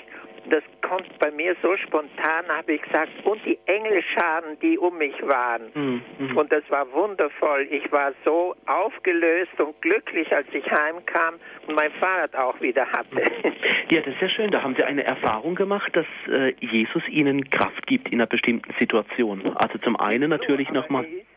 Speaker 3: das kommt bei mir so spontan, habe ich gesagt, und die Engelscharen, die um mich waren. Mhm. Und das war wundervoll. Ich war so aufgelöst und glücklich, als ich heimkam und mein Fahrrad auch wieder hatte.
Speaker 2: Ja, das ist ja schön. Da haben Sie eine Erfahrung gemacht, dass äh, Jesus Ihnen Kraft gibt in einer bestimmten Situation. Also zum einen natürlich nochmal.
Speaker 3: Ähm, äh,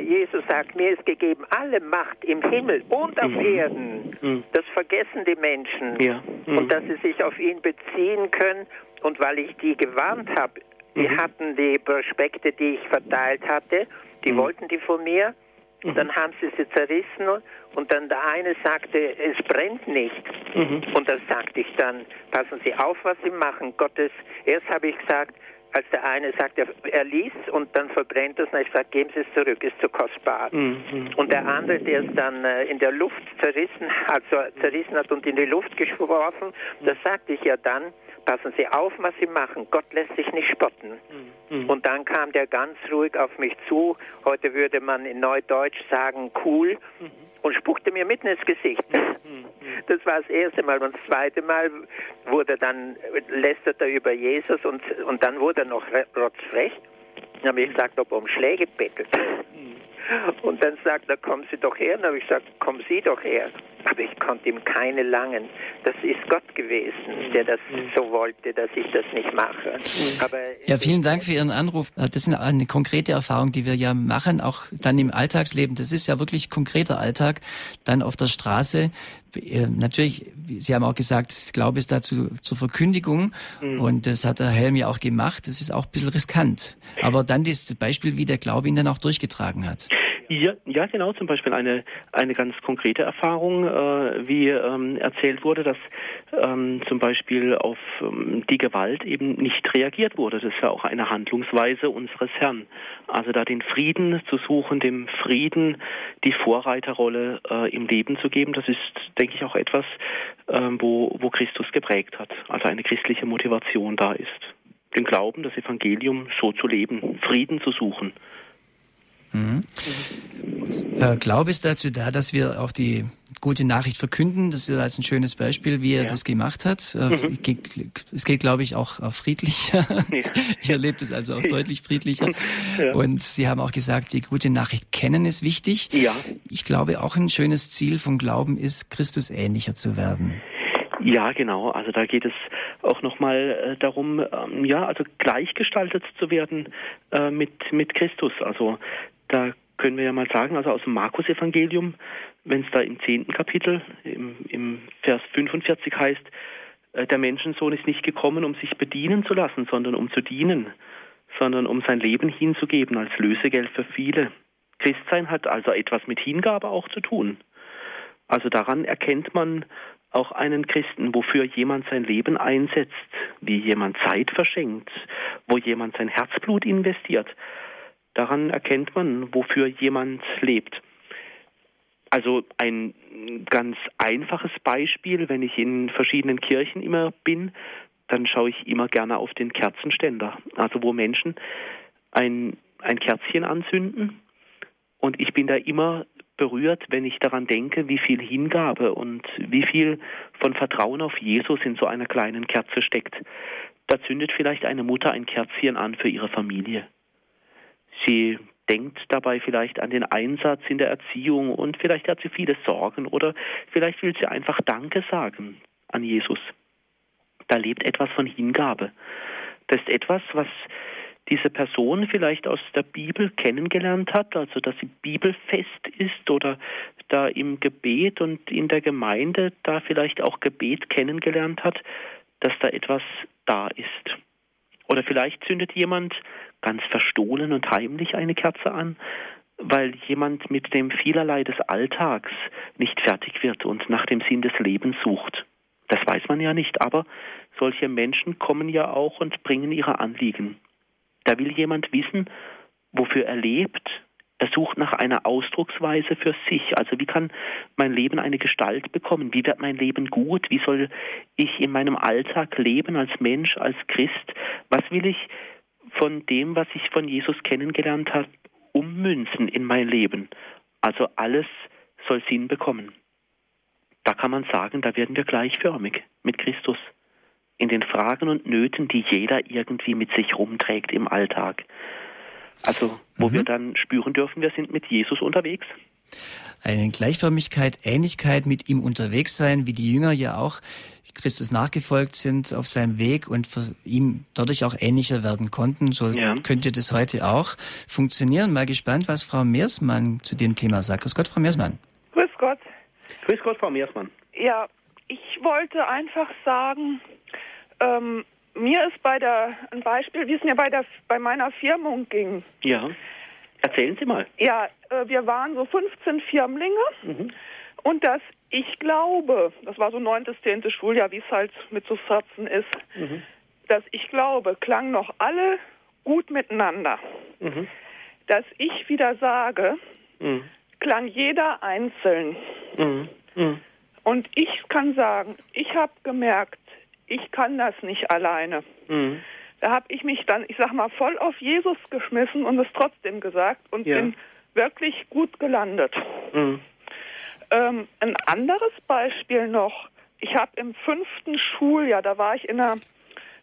Speaker 3: Jesus sagt, mir ist gegeben alle Macht im Himmel und auf mhm. Erden. Mhm. Das vergessen die Menschen. Ja. Mhm. Und dass sie sich auf ihn beziehen können. Und weil ich die gewarnt habe, die hatten die Prospekte, die ich verteilt hatte, die wollten die von mir. Dann haben sie sie zerrissen und dann der eine sagte, es brennt nicht. Und das sagte ich dann, passen Sie auf, was Sie machen. Gottes, erst habe ich gesagt, als der eine sagt, er, er ließ und dann verbrennt es, und ich sage, geben Sie es zurück, ist zu kostbar. Mhm. Und der andere, der es dann äh, in der Luft zerrissen, also zerrissen hat und in die Luft geworfen, das sagte ich ja dann, passen Sie auf, was Sie machen, Gott lässt sich nicht spotten. Mhm. Und dann kam der ganz ruhig auf mich zu, heute würde man in Neudeutsch sagen, cool, mhm. und spuckte mir mitten ins Gesicht. Mhm. Das war das erste Mal. Und das zweite Mal wurde dann, lästert er über Jesus und, und dann wurde er noch rotzfrech. Dann habe ich gesagt, ob er um Schläge bettelt. Mhm. Und dann sagt er, kommen Sie doch her. Und dann habe ich gesagt, kommen Sie doch her. Aber ich konnte ihm keine langen. Das ist Gott gewesen, der das so wollte, dass ich das nicht mache.
Speaker 1: Aber ja, vielen Dank für Ihren Anruf. Das ist eine konkrete Erfahrung, die wir ja machen, auch dann im Alltagsleben. Das ist ja wirklich konkreter Alltag. Dann auf der Straße. Äh, natürlich, Sie haben auch gesagt, Glaube ist dazu zur Verkündigung. Mhm. Und das hat der Helm ja auch gemacht. Das ist auch ein bisschen riskant. Aber dann das Beispiel, wie der Glaube ihn dann auch durchgetragen hat.
Speaker 2: Ja, ja, genau. Zum Beispiel eine eine ganz konkrete Erfahrung, äh, wie ähm, erzählt wurde, dass ähm, zum Beispiel auf ähm, die Gewalt eben nicht reagiert wurde. Das ist ja auch eine Handlungsweise unseres Herrn. Also da den Frieden zu suchen, dem Frieden die Vorreiterrolle äh, im Leben zu geben, das ist, denke ich, auch etwas, äh, wo wo Christus geprägt hat. Also eine christliche Motivation da ist, den Glauben, das Evangelium so zu leben, Frieden zu suchen.
Speaker 1: Mhm. Äh, Glaube ist dazu da, dass wir auch die gute Nachricht verkünden. Das ist jetzt ein schönes Beispiel, wie er ja. das gemacht hat. Äh, mhm. Es geht, glaube ich, auch friedlicher. Ja. ich erlebe das also auch deutlich friedlicher. Ja. Und Sie haben auch gesagt, die gute Nachricht kennen ist wichtig. Ja. Ich glaube, auch ein schönes Ziel vom Glauben ist, Christus ähnlicher zu werden.
Speaker 2: Ja, genau. Also da geht es auch nochmal äh, darum, ähm, ja, also gleichgestaltet zu werden äh, mit, mit Christus. Also da können wir ja mal sagen, also aus dem Markus-Evangelium, wenn es da im zehnten Kapitel, im, im Vers 45 heißt, äh, der Menschensohn ist nicht gekommen, um sich bedienen zu lassen, sondern um zu dienen, sondern um sein Leben hinzugeben als Lösegeld für viele. Christsein hat also etwas mit Hingabe auch zu tun. Also daran erkennt man auch einen Christen, wofür jemand sein Leben einsetzt, wie jemand Zeit verschenkt, wo jemand sein Herzblut investiert. Daran erkennt man, wofür jemand lebt. Also ein ganz einfaches Beispiel, wenn ich in verschiedenen Kirchen immer bin, dann schaue ich immer gerne auf den Kerzenständer. Also wo Menschen ein, ein Kerzchen anzünden und ich bin da immer berührt, wenn ich daran denke, wie viel Hingabe und wie viel von Vertrauen auf Jesus in so einer kleinen Kerze steckt. Da zündet vielleicht eine Mutter ein Kerzchen an für ihre Familie. Sie denkt dabei vielleicht an den Einsatz in der Erziehung und vielleicht hat sie viele Sorgen oder vielleicht will sie einfach Danke sagen an Jesus. Da lebt etwas von Hingabe. Das ist etwas, was diese Person vielleicht aus der Bibel kennengelernt hat, also dass sie bibelfest ist oder da im Gebet und in der Gemeinde da vielleicht auch Gebet kennengelernt hat, dass da etwas da ist. Oder vielleicht zündet jemand ganz verstohlen und heimlich eine Kerze an, weil jemand mit dem vielerlei des Alltags nicht fertig wird und nach dem Sinn des Lebens sucht. Das weiß man ja nicht, aber solche Menschen kommen ja auch und bringen ihre Anliegen. Da will jemand wissen, wofür er lebt. Er sucht nach einer Ausdrucksweise für sich. Also wie kann mein Leben eine Gestalt bekommen? Wie wird mein Leben gut? Wie soll ich in meinem Alltag leben als Mensch, als Christ? Was will ich von dem, was ich von Jesus kennengelernt habe, ummünzen in mein Leben? Also alles soll Sinn bekommen. Da kann man sagen, da werden wir gleichförmig mit Christus in den Fragen und Nöten, die jeder irgendwie mit sich rumträgt im Alltag. Also, wo mhm. wir dann spüren dürfen, wir sind mit Jesus unterwegs.
Speaker 1: Eine Gleichförmigkeit, Ähnlichkeit mit ihm unterwegs sein, wie die Jünger ja auch Christus nachgefolgt sind auf seinem Weg und für ihm dadurch auch ähnlicher werden konnten. So ja. könnte das heute auch funktionieren. Mal gespannt, was Frau Meersmann zu dem Thema sagt. Grüß Gott, Frau Meersmann.
Speaker 4: Grüß Gott.
Speaker 2: Grüß Gott, Frau Meersmann.
Speaker 4: Ja, ich wollte einfach sagen, ähm, mir ist bei der, ein Beispiel, wie es mir bei, der, bei meiner Firmung ging.
Speaker 2: Ja. Erzählen Sie mal.
Speaker 4: Ja, äh, wir waren so 15 Firmlinge mhm. und das Ich glaube, das war so 9. 10. Schuljahr, wie es halt mit so 14 ist, mhm. das Ich glaube klang noch alle gut miteinander. Mhm. Das Ich wieder sage, mhm. klang jeder einzeln. Mhm. Mhm. Und ich kann sagen, ich habe gemerkt, ich kann das nicht alleine. Mhm. Da habe ich mich dann, ich sag mal, voll auf Jesus geschmissen und es trotzdem gesagt und ja. bin wirklich gut gelandet. Mhm. Ähm, ein anderes Beispiel noch. Ich habe im fünften Schuljahr, da war ich in einer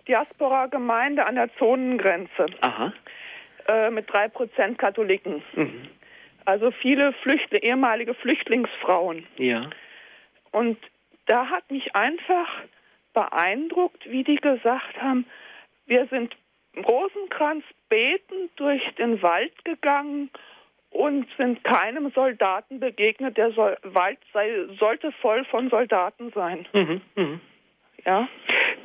Speaker 4: Diaspora-Gemeinde an der Zonengrenze äh, mit drei Prozent Katholiken. Mhm. Also viele Flüchtlinge, ehemalige Flüchtlingsfrauen.
Speaker 2: Ja.
Speaker 4: Und da hat mich einfach beeindruckt, wie die gesagt haben, wir sind Rosenkranz betend durch den Wald gegangen und sind keinem Soldaten begegnet. Der Sol Wald sei, sollte voll von Soldaten sein. Mhm, mh.
Speaker 2: Ja.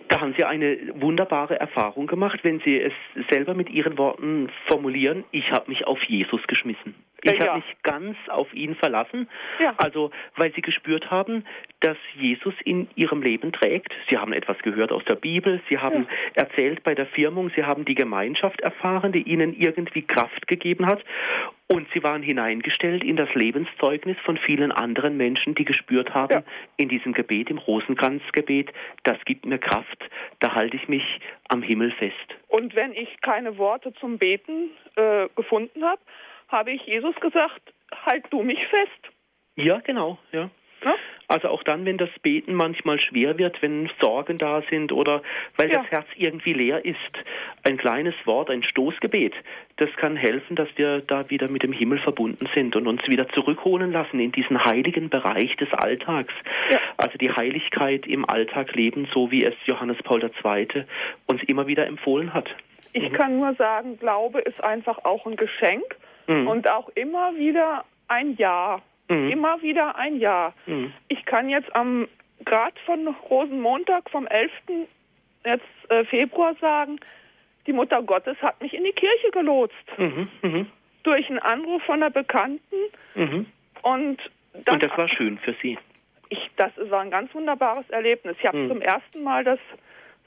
Speaker 2: Da haben Sie eine wunderbare Erfahrung gemacht, wenn Sie es selber mit Ihren Worten formulieren. Ich habe mich auf Jesus geschmissen. Ich ja. habe mich ganz auf ihn verlassen. Ja. Also, weil sie gespürt haben, dass Jesus in ihrem Leben trägt. Sie haben etwas gehört aus der Bibel. Sie haben ja. erzählt bei der Firmung. Sie haben die Gemeinschaft erfahren, die ihnen irgendwie Kraft gegeben hat. Und sie waren hineingestellt in das Lebenszeugnis von vielen anderen Menschen, die gespürt haben, ja. in diesem Gebet, im Rosenkranzgebet, das gibt mir Kraft, da halte ich mich am Himmel fest.
Speaker 4: Und wenn ich keine Worte zum Beten äh, gefunden habe, habe ich Jesus gesagt, halt du mich fest.
Speaker 2: Ja, genau, ja. ja. Also auch dann, wenn das Beten manchmal schwer wird, wenn Sorgen da sind oder weil ja. das Herz irgendwie leer ist, ein kleines Wort, ein Stoßgebet, das kann helfen, dass wir da wieder mit dem Himmel verbunden sind und uns wieder zurückholen lassen in diesen heiligen Bereich des Alltags. Ja. Also die Heiligkeit im Alltag leben, so wie es Johannes Paul II. uns immer wieder empfohlen hat.
Speaker 4: Ich mhm. kann nur sagen, Glaube ist einfach auch ein Geschenk mhm. und auch immer wieder ein Ja. Mhm. Immer wieder ein Ja. Mhm. Ich kann jetzt am gerade von Rosenmontag vom 11. Jetzt, äh, Februar sagen, die Mutter Gottes hat mich in die Kirche gelotst. Mhm. mhm. Durch einen Anruf von einer Bekannten.
Speaker 2: Und, dann, und das war schön für Sie.
Speaker 4: Ich, das war ein ganz wunderbares Erlebnis. Ich habe zum ersten Mal das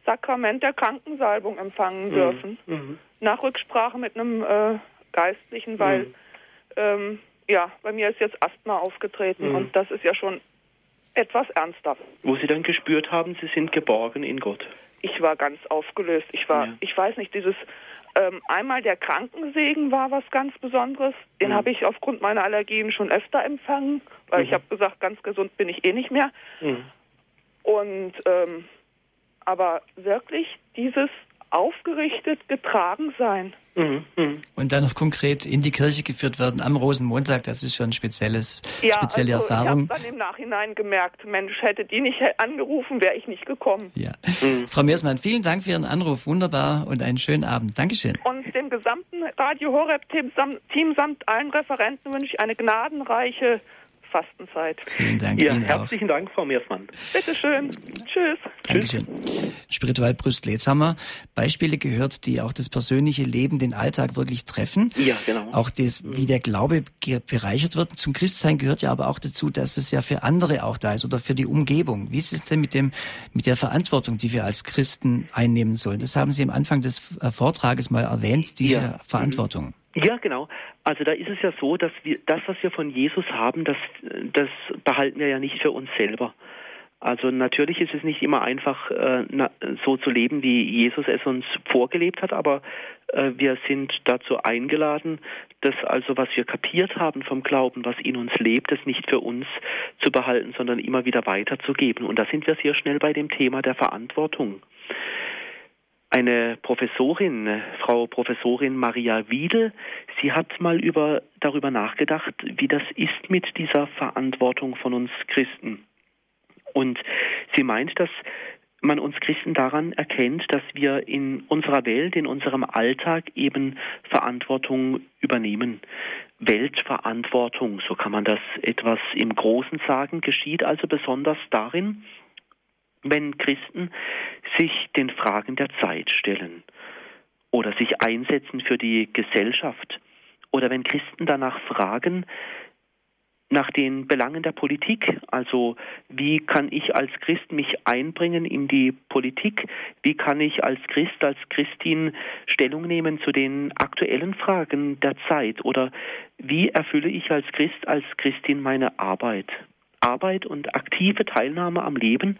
Speaker 4: Sakrament der Krankensalbung empfangen dürfen. Nach Rücksprache mit einem äh, Geistlichen, weil mhm. ähm, ja, bei mir ist jetzt Asthma aufgetreten mhm. und das ist ja schon etwas ernster.
Speaker 2: Wo Sie dann gespürt haben, Sie sind geborgen in Gott.
Speaker 4: Ich war ganz aufgelöst. Ich war, ja. ich weiß nicht, dieses ähm, einmal der Krankensegen war was ganz Besonderes. Den mhm. habe ich aufgrund meiner Allergien schon öfter empfangen, weil ich mhm. habe gesagt, ganz gesund bin ich eh nicht mehr. Mhm. Und ähm, aber wirklich dieses aufgerichtet, getragen sein. Mhm,
Speaker 1: mhm. Und dann noch konkret in die Kirche geführt werden am Rosenmontag, das ist schon ein spezielles, ja, spezielle also Erfahrung.
Speaker 4: Ich habe dann im Nachhinein gemerkt, Mensch, hätte die nicht angerufen, wäre ich nicht gekommen.
Speaker 1: Ja. Mhm. Frau Meersmann, vielen Dank für Ihren Anruf, wunderbar und einen schönen Abend. Dankeschön.
Speaker 4: Und dem gesamten Radio Horeb-Team samt allen Referenten wünsche ich eine gnadenreiche Fastenzeit.
Speaker 1: Vielen Dank.
Speaker 2: Ja, Ihnen herzlichen auch. Dank, Frau Meersmann.
Speaker 4: Bitte schön. Tschüss.
Speaker 1: Dankeschön. Spiritual Brüstel. Jetzt haben wir Beispiele gehört, die auch das persönliche Leben, den Alltag wirklich treffen.
Speaker 2: Ja, genau.
Speaker 1: Auch das, wie der Glaube bereichert wird. Zum Christsein gehört ja aber auch dazu, dass es ja für andere auch da ist oder für die Umgebung. Wie ist es denn mit dem, mit der Verantwortung, die wir als Christen einnehmen sollen? Das haben Sie am Anfang des äh, Vortrages mal erwähnt, diese ja. Verantwortung.
Speaker 2: Ja, genau. Also da ist es ja so, dass wir das, was wir von Jesus haben, das, das behalten wir ja nicht für uns selber. Also natürlich ist es nicht immer einfach, äh, na, so zu leben, wie Jesus es uns vorgelebt hat, aber äh, wir sind dazu eingeladen, das also, was wir kapiert haben vom Glauben, was in uns lebt, das nicht für uns zu behalten, sondern immer wieder weiterzugeben. Und da sind wir sehr schnell bei dem Thema der Verantwortung. Eine Professorin, Frau Professorin Maria Wiedel, sie hat mal über, darüber nachgedacht, wie das ist mit dieser Verantwortung von uns Christen. Und sie meint, dass man uns Christen daran erkennt, dass wir in unserer Welt, in unserem Alltag eben Verantwortung übernehmen. Weltverantwortung, so kann man das etwas im Großen sagen, geschieht also besonders darin, wenn Christen sich den Fragen der Zeit stellen oder sich einsetzen für die Gesellschaft oder wenn Christen danach fragen, nach den Belangen der Politik, also wie kann ich als Christ mich einbringen in die Politik, wie kann ich als Christ, als Christin Stellung nehmen zu den aktuellen Fragen der Zeit oder wie erfülle ich als Christ, als Christin meine Arbeit. Arbeit und aktive Teilnahme am Leben,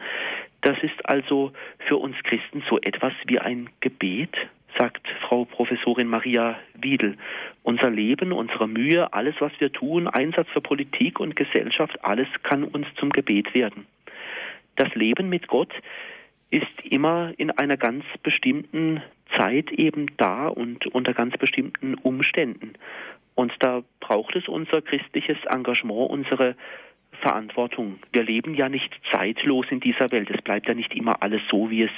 Speaker 2: das ist also für uns Christen so etwas wie ein Gebet, sagt Frau Professorin Maria Wiedel. Unser Leben, unsere Mühe, alles, was wir tun, Einsatz für Politik und Gesellschaft, alles kann uns zum Gebet werden. Das Leben mit Gott ist immer in einer ganz bestimmten Zeit eben da und unter ganz bestimmten Umständen. Und da braucht es unser christliches Engagement, unsere Verantwortung. Wir leben ja nicht zeitlos in dieser Welt. Es bleibt ja nicht immer alles so, wie es,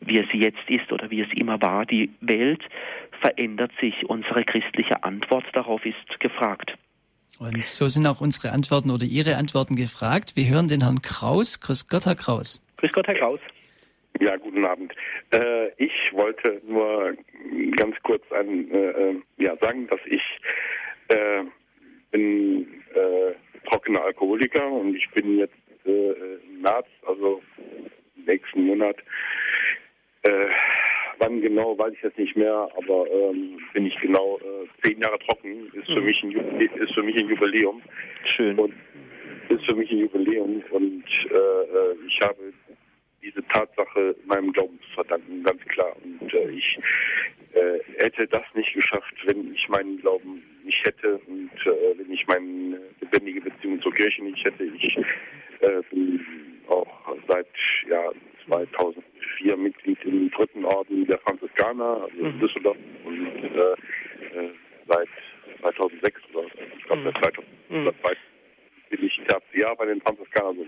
Speaker 2: wie es jetzt ist oder wie es immer war. Die Welt verändert sich. Unsere christliche Antwort darauf ist gefragt.
Speaker 1: Und so sind auch unsere Antworten oder Ihre Antworten gefragt. Wir hören den Herrn Kraus. Grüß Gott, Herr Kraus.
Speaker 2: Grüß Gott, Herr Kraus.
Speaker 5: Ja, guten Abend. Äh, ich wollte nur ganz kurz ein, äh, äh ja, sagen, dass ich äh, bin äh, trockener Alkoholiker und ich bin jetzt äh, im März, also nächsten Monat, äh, wann genau, weiß ich jetzt nicht mehr, aber ähm, bin ich genau äh, zehn Jahre trocken, ist für, mhm. mich ein ist für mich ein Jubiläum.
Speaker 2: Schön.
Speaker 5: Und ist für mich ein Jubiläum und äh, äh ich habe diese Tatsache meinem Glauben zu verdanken, ganz klar. Und äh, ich äh, hätte das nicht geschafft, wenn ich meinen Glauben nicht hätte und äh, wenn ich meine lebendige Beziehung zur Kirche nicht hätte. Ich äh, bin auch seit ja, 2004 Mitglied im dritten Orden der Franziskaner, also in mhm. Düsseldorf, und äh, äh, seit 2006 oder ich glaube seit 2002 mhm. bin ich Jahr bei den Franziskanern, also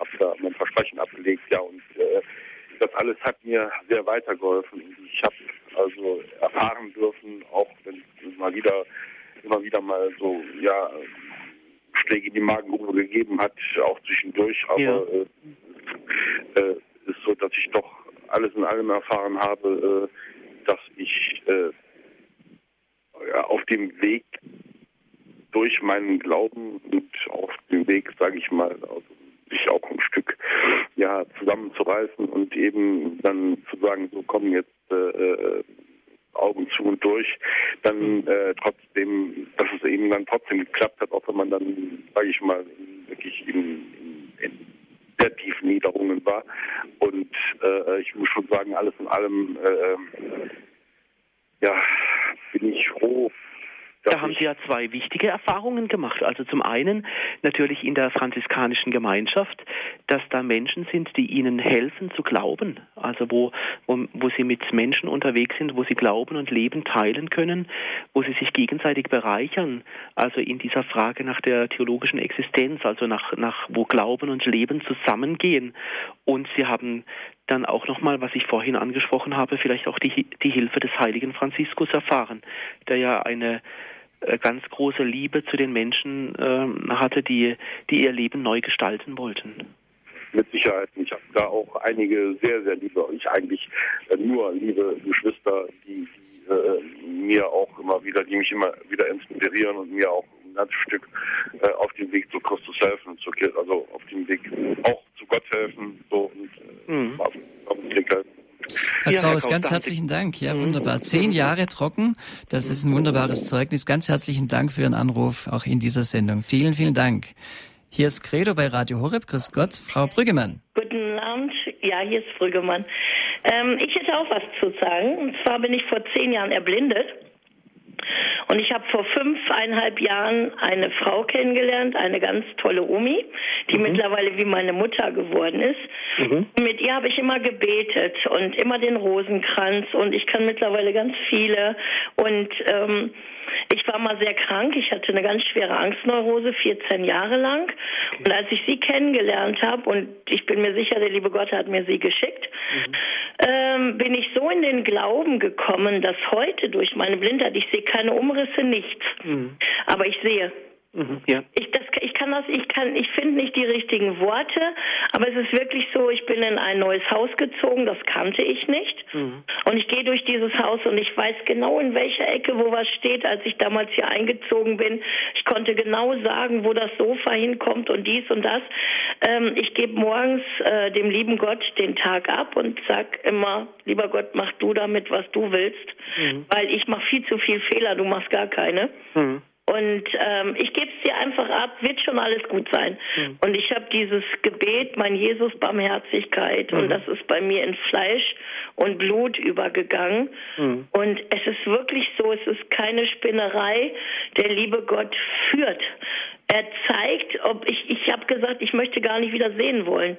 Speaker 5: habe da mein Versprechen abgelegt, ja, und äh, das alles hat mir sehr weitergeholfen. Ich habe also erfahren dürfen, auch wenn es mal wieder wieder mal so ja Schläge in die Magengrube gegeben hat, auch zwischendurch, aber ja. äh, äh, ist so, dass ich doch alles in allem erfahren habe, äh, dass ich äh, ja, auf dem Weg durch meinen Glauben und auf dem Weg, sage ich mal, also sich auch ein Stück ja zusammenzureißen und eben dann zu sagen, so kommen jetzt äh, äh, Augen zu und durch, dann mhm. äh, trotzdem, dass es eben dann trotzdem geklappt hat, auch wenn man dann, sage ich mal, wirklich in, in, in sehr tiefen Niederungen war. Und äh, ich muss schon sagen, alles in allem, äh, ja, bin ich froh.
Speaker 2: Da haben sie hat zwei wichtige Erfahrungen gemacht. Also zum einen natürlich in der franziskanischen Gemeinschaft, dass da Menschen sind, die ihnen helfen zu glauben. Also wo, wo, wo sie mit Menschen unterwegs sind, wo sie Glauben und Leben teilen können, wo sie sich gegenseitig bereichern. Also in dieser Frage nach der theologischen Existenz, also nach, nach wo Glauben und Leben zusammengehen. Und sie haben dann auch nochmal, was ich vorhin angesprochen habe, vielleicht auch die, die Hilfe des heiligen Franziskus erfahren, der ja eine ganz große Liebe zu den Menschen äh, hatte, die, die ihr Leben neu gestalten wollten.
Speaker 5: Mit Sicherheit. Ich habe da auch einige sehr, sehr liebe, ich eigentlich äh, nur liebe Geschwister, die, die äh, mir auch immer wieder, die mich immer wieder inspirieren und mir auch ein ganzes Stück äh, auf dem Weg zu Christus helfen, zu, also auf dem Weg auch zu Gott helfen, so und äh, mhm. auf, auf dem Weg helfen.
Speaker 1: Herr ja, Kraus, ganz herzlichen Dank. Ja, wunderbar. Zehn Jahre trocken, das ist ein wunderbares Zeugnis. Ganz herzlichen Dank für Ihren Anruf auch in dieser Sendung. Vielen, vielen Dank. Hier ist Credo bei Radio Horeb. Grüß Gott, Frau Brüggemann.
Speaker 6: Guten Abend. Ja, hier ist Brüggemann. Ähm, ich hätte auch was zu sagen. Und zwar bin ich vor zehn Jahren erblindet. Und ich habe vor fünfeinhalb Jahren eine Frau kennengelernt, eine ganz tolle Omi, die mhm. mittlerweile wie meine Mutter geworden ist. Mhm. Mit ihr habe ich immer gebetet und immer den Rosenkranz und ich kann mittlerweile ganz viele und ähm, ich war mal sehr krank. Ich hatte eine ganz schwere Angstneurose, 14 Jahre lang. Und als ich sie kennengelernt habe, und ich bin mir sicher, der liebe Gott hat mir sie geschickt, mhm. ähm, bin ich so in den Glauben gekommen, dass heute durch meine Blindheit, ich sehe keine Umrisse, nichts. Mhm. Aber ich sehe. Mhm, ja. Ich, das, ich kann das, ich kann, ich finde nicht die richtigen Worte, aber es ist wirklich so, ich bin in ein neues Haus gezogen, das kannte ich nicht. Mhm. Und ich gehe durch dieses Haus und ich weiß genau, in welcher Ecke wo was steht, als ich damals hier eingezogen bin. Ich konnte genau sagen, wo das Sofa hinkommt und dies und das. Ähm, ich gebe morgens äh, dem lieben Gott den Tag ab und sag immer, lieber Gott, mach du damit, was du willst, mhm. weil ich mache viel zu viel Fehler, du machst gar keine. Mhm. Und ähm, ich gebe es dir einfach ab, wird schon alles gut sein. Mhm. Und ich habe dieses Gebet, mein Jesus Barmherzigkeit, mhm. und das ist bei mir in Fleisch und Blut übergegangen. Mhm. Und es ist wirklich so, es ist keine Spinnerei. Der liebe Gott führt. Er zeigt, ob ich, ich habe gesagt, ich möchte gar nicht wieder sehen wollen.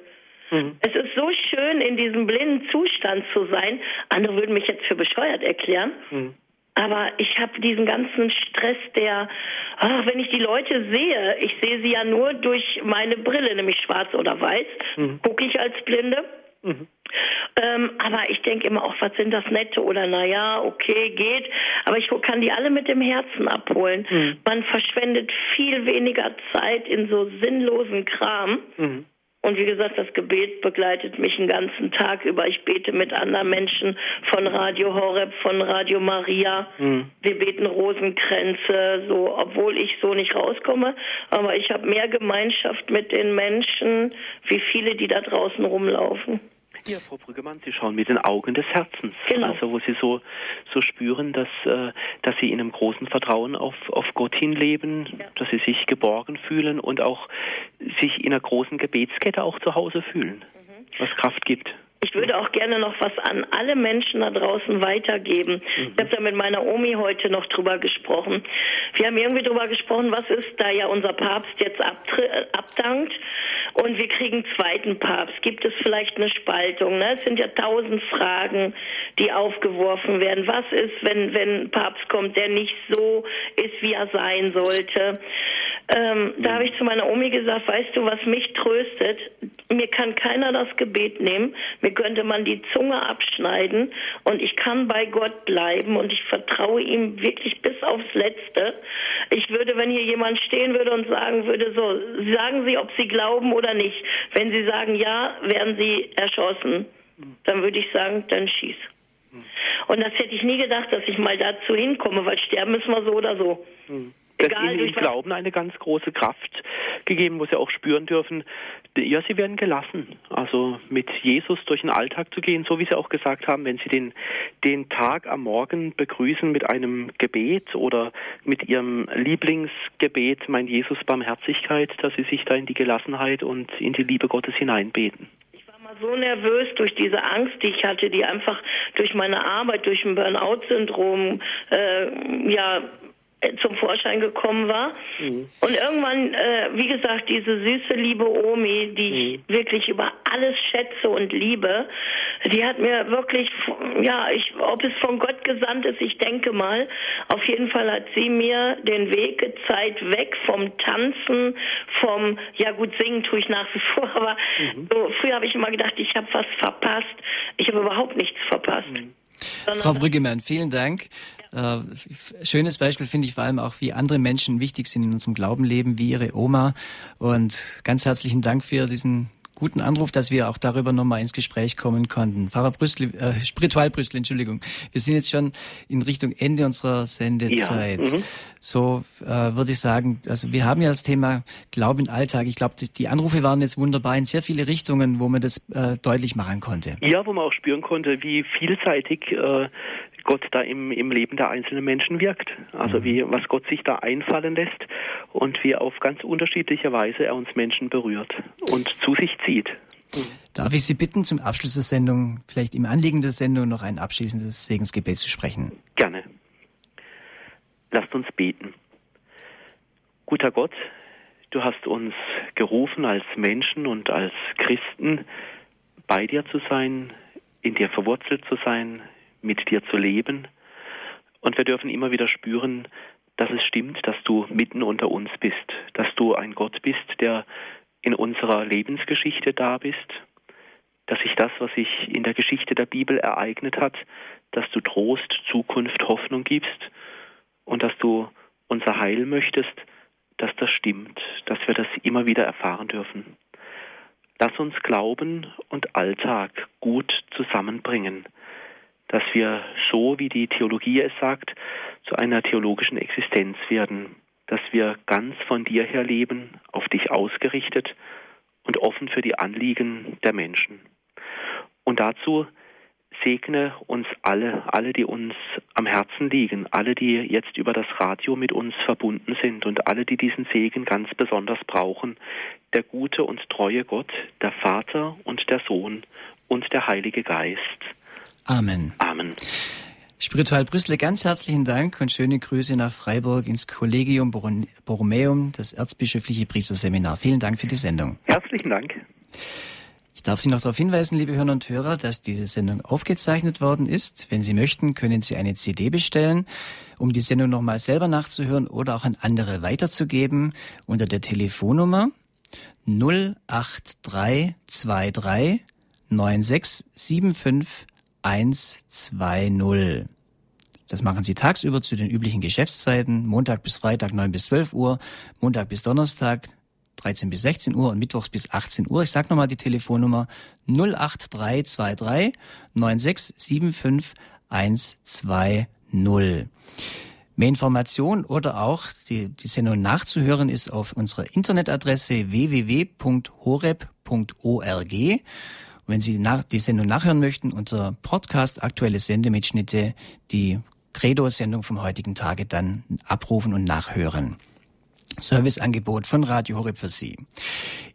Speaker 6: Mhm. Es ist so schön, in diesem blinden Zustand zu sein. Andere würden mich jetzt für bescheuert erklären. Mhm. Aber ich habe diesen ganzen Stress, der, ach, wenn ich die Leute sehe, ich sehe sie ja nur durch meine Brille, nämlich schwarz oder weiß, mhm. gucke ich als Blinde. Mhm. Ähm, aber ich denke immer auch, was sind das Nette oder naja, okay, geht. Aber ich kann die alle mit dem Herzen abholen. Mhm. Man verschwendet viel weniger Zeit in so sinnlosen Kram. Mhm. Und wie gesagt, das Gebet begleitet mich den ganzen Tag über. Ich bete mit anderen Menschen von Radio Horeb, von Radio Maria. Mhm. Wir beten Rosenkränze, so, obwohl ich so nicht rauskomme. Aber ich habe mehr Gemeinschaft mit den Menschen, wie viele, die da draußen rumlaufen.
Speaker 2: Ja, Frau Brüggemann, Sie schauen mit den Augen des Herzens. Genau. Also wo Sie so, so spüren, dass, äh, dass Sie in einem großen Vertrauen auf, auf Gott hinleben, ja. dass Sie sich geborgen fühlen und auch sich in einer großen Gebetskette auch zu Hause fühlen, mhm. was Kraft gibt.
Speaker 6: Ich würde auch gerne noch was an alle Menschen da draußen weitergeben. Mhm. Ich habe da mit meiner Omi heute noch drüber gesprochen. Wir haben irgendwie drüber gesprochen, was ist, da ja unser Papst jetzt abdankt und wir kriegen zweiten Papst. Gibt es vielleicht eine Spaltung? Ne? Es sind ja tausend Fragen, die aufgeworfen werden. Was ist, wenn, wenn ein Papst kommt, der nicht so ist, wie er sein sollte? Ähm, da habe ich zu meiner Omi gesagt, weißt du, was mich tröstet? Mir kann keiner das Gebet nehmen. Mir könnte man die Zunge abschneiden und ich kann bei Gott bleiben und ich vertraue ihm wirklich bis aufs Letzte. Ich würde, wenn hier jemand stehen würde und sagen würde, so, sagen Sie, ob Sie glauben oder nicht. Wenn Sie sagen ja, werden Sie erschossen. Dann würde ich sagen, dann schieß. Und das hätte ich nie gedacht, dass ich mal dazu hinkomme, weil sterben müssen wir so oder so.
Speaker 2: Mhm das Egal, ihnen im Glauben eine ganz große Kraft gegeben, wo sie auch spüren dürfen, ja, sie werden gelassen. Also mit Jesus durch den Alltag zu gehen, so wie sie auch gesagt haben, wenn sie den, den Tag am Morgen begrüßen mit einem Gebet oder mit ihrem Lieblingsgebet, mein Jesus Barmherzigkeit, dass sie sich da in die Gelassenheit und in die Liebe Gottes hineinbeten
Speaker 6: so nervös durch diese Angst, die ich hatte, die einfach durch meine Arbeit, durch ein Burnout-Syndrom, äh, ja, zum Vorschein gekommen war. Mhm. Und irgendwann, äh, wie gesagt, diese süße, liebe Omi, die mhm. ich wirklich über alles schätze und liebe, die hat mir wirklich, ja, ich, ob es von Gott gesandt ist, ich denke mal, auf jeden Fall hat sie mir den Weg gezeigt, weg vom Tanzen, vom, ja gut, singen tue ich nach wie vor, aber mhm. so, früher habe ich immer gedacht, ich habe was verpasst. Ich habe überhaupt nichts verpasst. Mhm.
Speaker 1: Frau Brüggemann, vielen Dank. Äh, schönes Beispiel finde ich vor allem auch, wie andere Menschen wichtig sind in unserem Glaubenleben, wie Ihre Oma. Und ganz herzlichen Dank für diesen guten Anruf, dass wir auch darüber nochmal ins Gespräch kommen konnten. Pfarrer Brüssel, äh, Spiritual Brüssel, Entschuldigung. Wir sind jetzt schon in Richtung Ende unserer Sendezeit. Ja, mhm. so äh, würde ich sagen, also wir haben ja das Thema Glauben im Alltag. Ich glaube, die, die, Anrufe waren jetzt wunderbar in sehr viele Richtungen, wo man das äh, deutlich machen konnte.
Speaker 2: Ja, wo man auch spüren konnte, wie vielseitig äh, Gott da im, im Leben der einzelnen Menschen wirkt. Also mhm. wie, was Gott sich da einfallen lässt und wie auf ganz unterschiedliche Weise er uns Menschen berührt und zu sich zieht.
Speaker 1: Darf ich Sie bitten, zum Abschluss der Sendung, vielleicht im Anliegen der Sendung, noch ein abschließendes Segensgebet zu sprechen?
Speaker 2: Gerne. Lasst uns beten. Guter Gott, du hast uns gerufen als Menschen und als Christen, bei dir zu sein, in dir verwurzelt zu sein, mit dir zu leben. Und wir dürfen immer wieder spüren, dass es stimmt, dass du mitten unter uns bist, dass du ein Gott bist, der in unserer Lebensgeschichte da bist, dass sich das, was sich in der Geschichte der Bibel ereignet hat, dass du Trost, Zukunft, Hoffnung gibst und dass du unser Heil möchtest, dass das stimmt, dass wir das immer wieder erfahren dürfen. Lass uns Glauben und Alltag gut zusammenbringen dass wir so, wie die Theologie es sagt, zu einer theologischen Existenz werden, dass wir ganz von dir her leben, auf dich ausgerichtet und offen für die Anliegen der Menschen. Und dazu segne uns alle, alle, die uns am Herzen liegen, alle, die jetzt über das Radio mit uns verbunden sind und alle, die diesen Segen ganz besonders brauchen, der gute und treue Gott, der Vater und der Sohn und der Heilige Geist.
Speaker 1: Amen.
Speaker 2: Amen.
Speaker 1: Spiritual Brüssel, ganz herzlichen Dank und schöne Grüße nach Freiburg ins Collegium Borromeum, das Erzbischöfliche Priesterseminar. Vielen Dank für die Sendung.
Speaker 2: Herzlichen Dank.
Speaker 1: Ich darf Sie noch darauf hinweisen, liebe Hörer und Hörer, dass diese Sendung aufgezeichnet worden ist. Wenn Sie möchten, können Sie eine CD bestellen, um die Sendung nochmal selber nachzuhören oder auch an andere weiterzugeben unter der Telefonnummer 08323 9675 120. Das machen Sie tagsüber zu den üblichen Geschäftszeiten, Montag bis Freitag 9 bis 12 Uhr, Montag bis Donnerstag 13 bis 16 Uhr und Mittwochs bis 18 Uhr. Ich sage nochmal die Telefonnummer 08323 9675 120. Mehr Informationen oder auch die, die Sendung nachzuhören ist auf unserer Internetadresse www.horeb.org. Wenn Sie nach, die Sendung nachhören möchten, unter Podcast aktuelle Sendemitschnitte, die Credo-Sendung vom heutigen Tage dann abrufen und nachhören. Serviceangebot von Radio Horeb für Sie.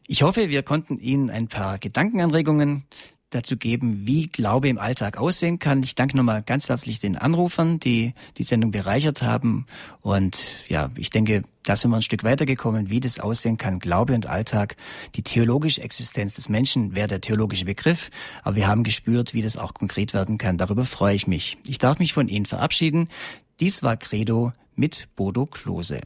Speaker 1: Ich hoffe, wir konnten Ihnen ein paar Gedankenanregungen dazu geben, wie Glaube im Alltag aussehen kann. Ich danke nochmal ganz herzlich den Anrufern, die die Sendung bereichert haben. Und ja, ich denke, da sind wir ein Stück weitergekommen, wie das aussehen kann. Glaube und Alltag, die theologische Existenz des Menschen wäre der theologische Begriff. Aber wir haben gespürt, wie das auch konkret werden kann. Darüber freue ich mich. Ich darf mich von Ihnen verabschieden. Dies war Credo mit Bodo Klose.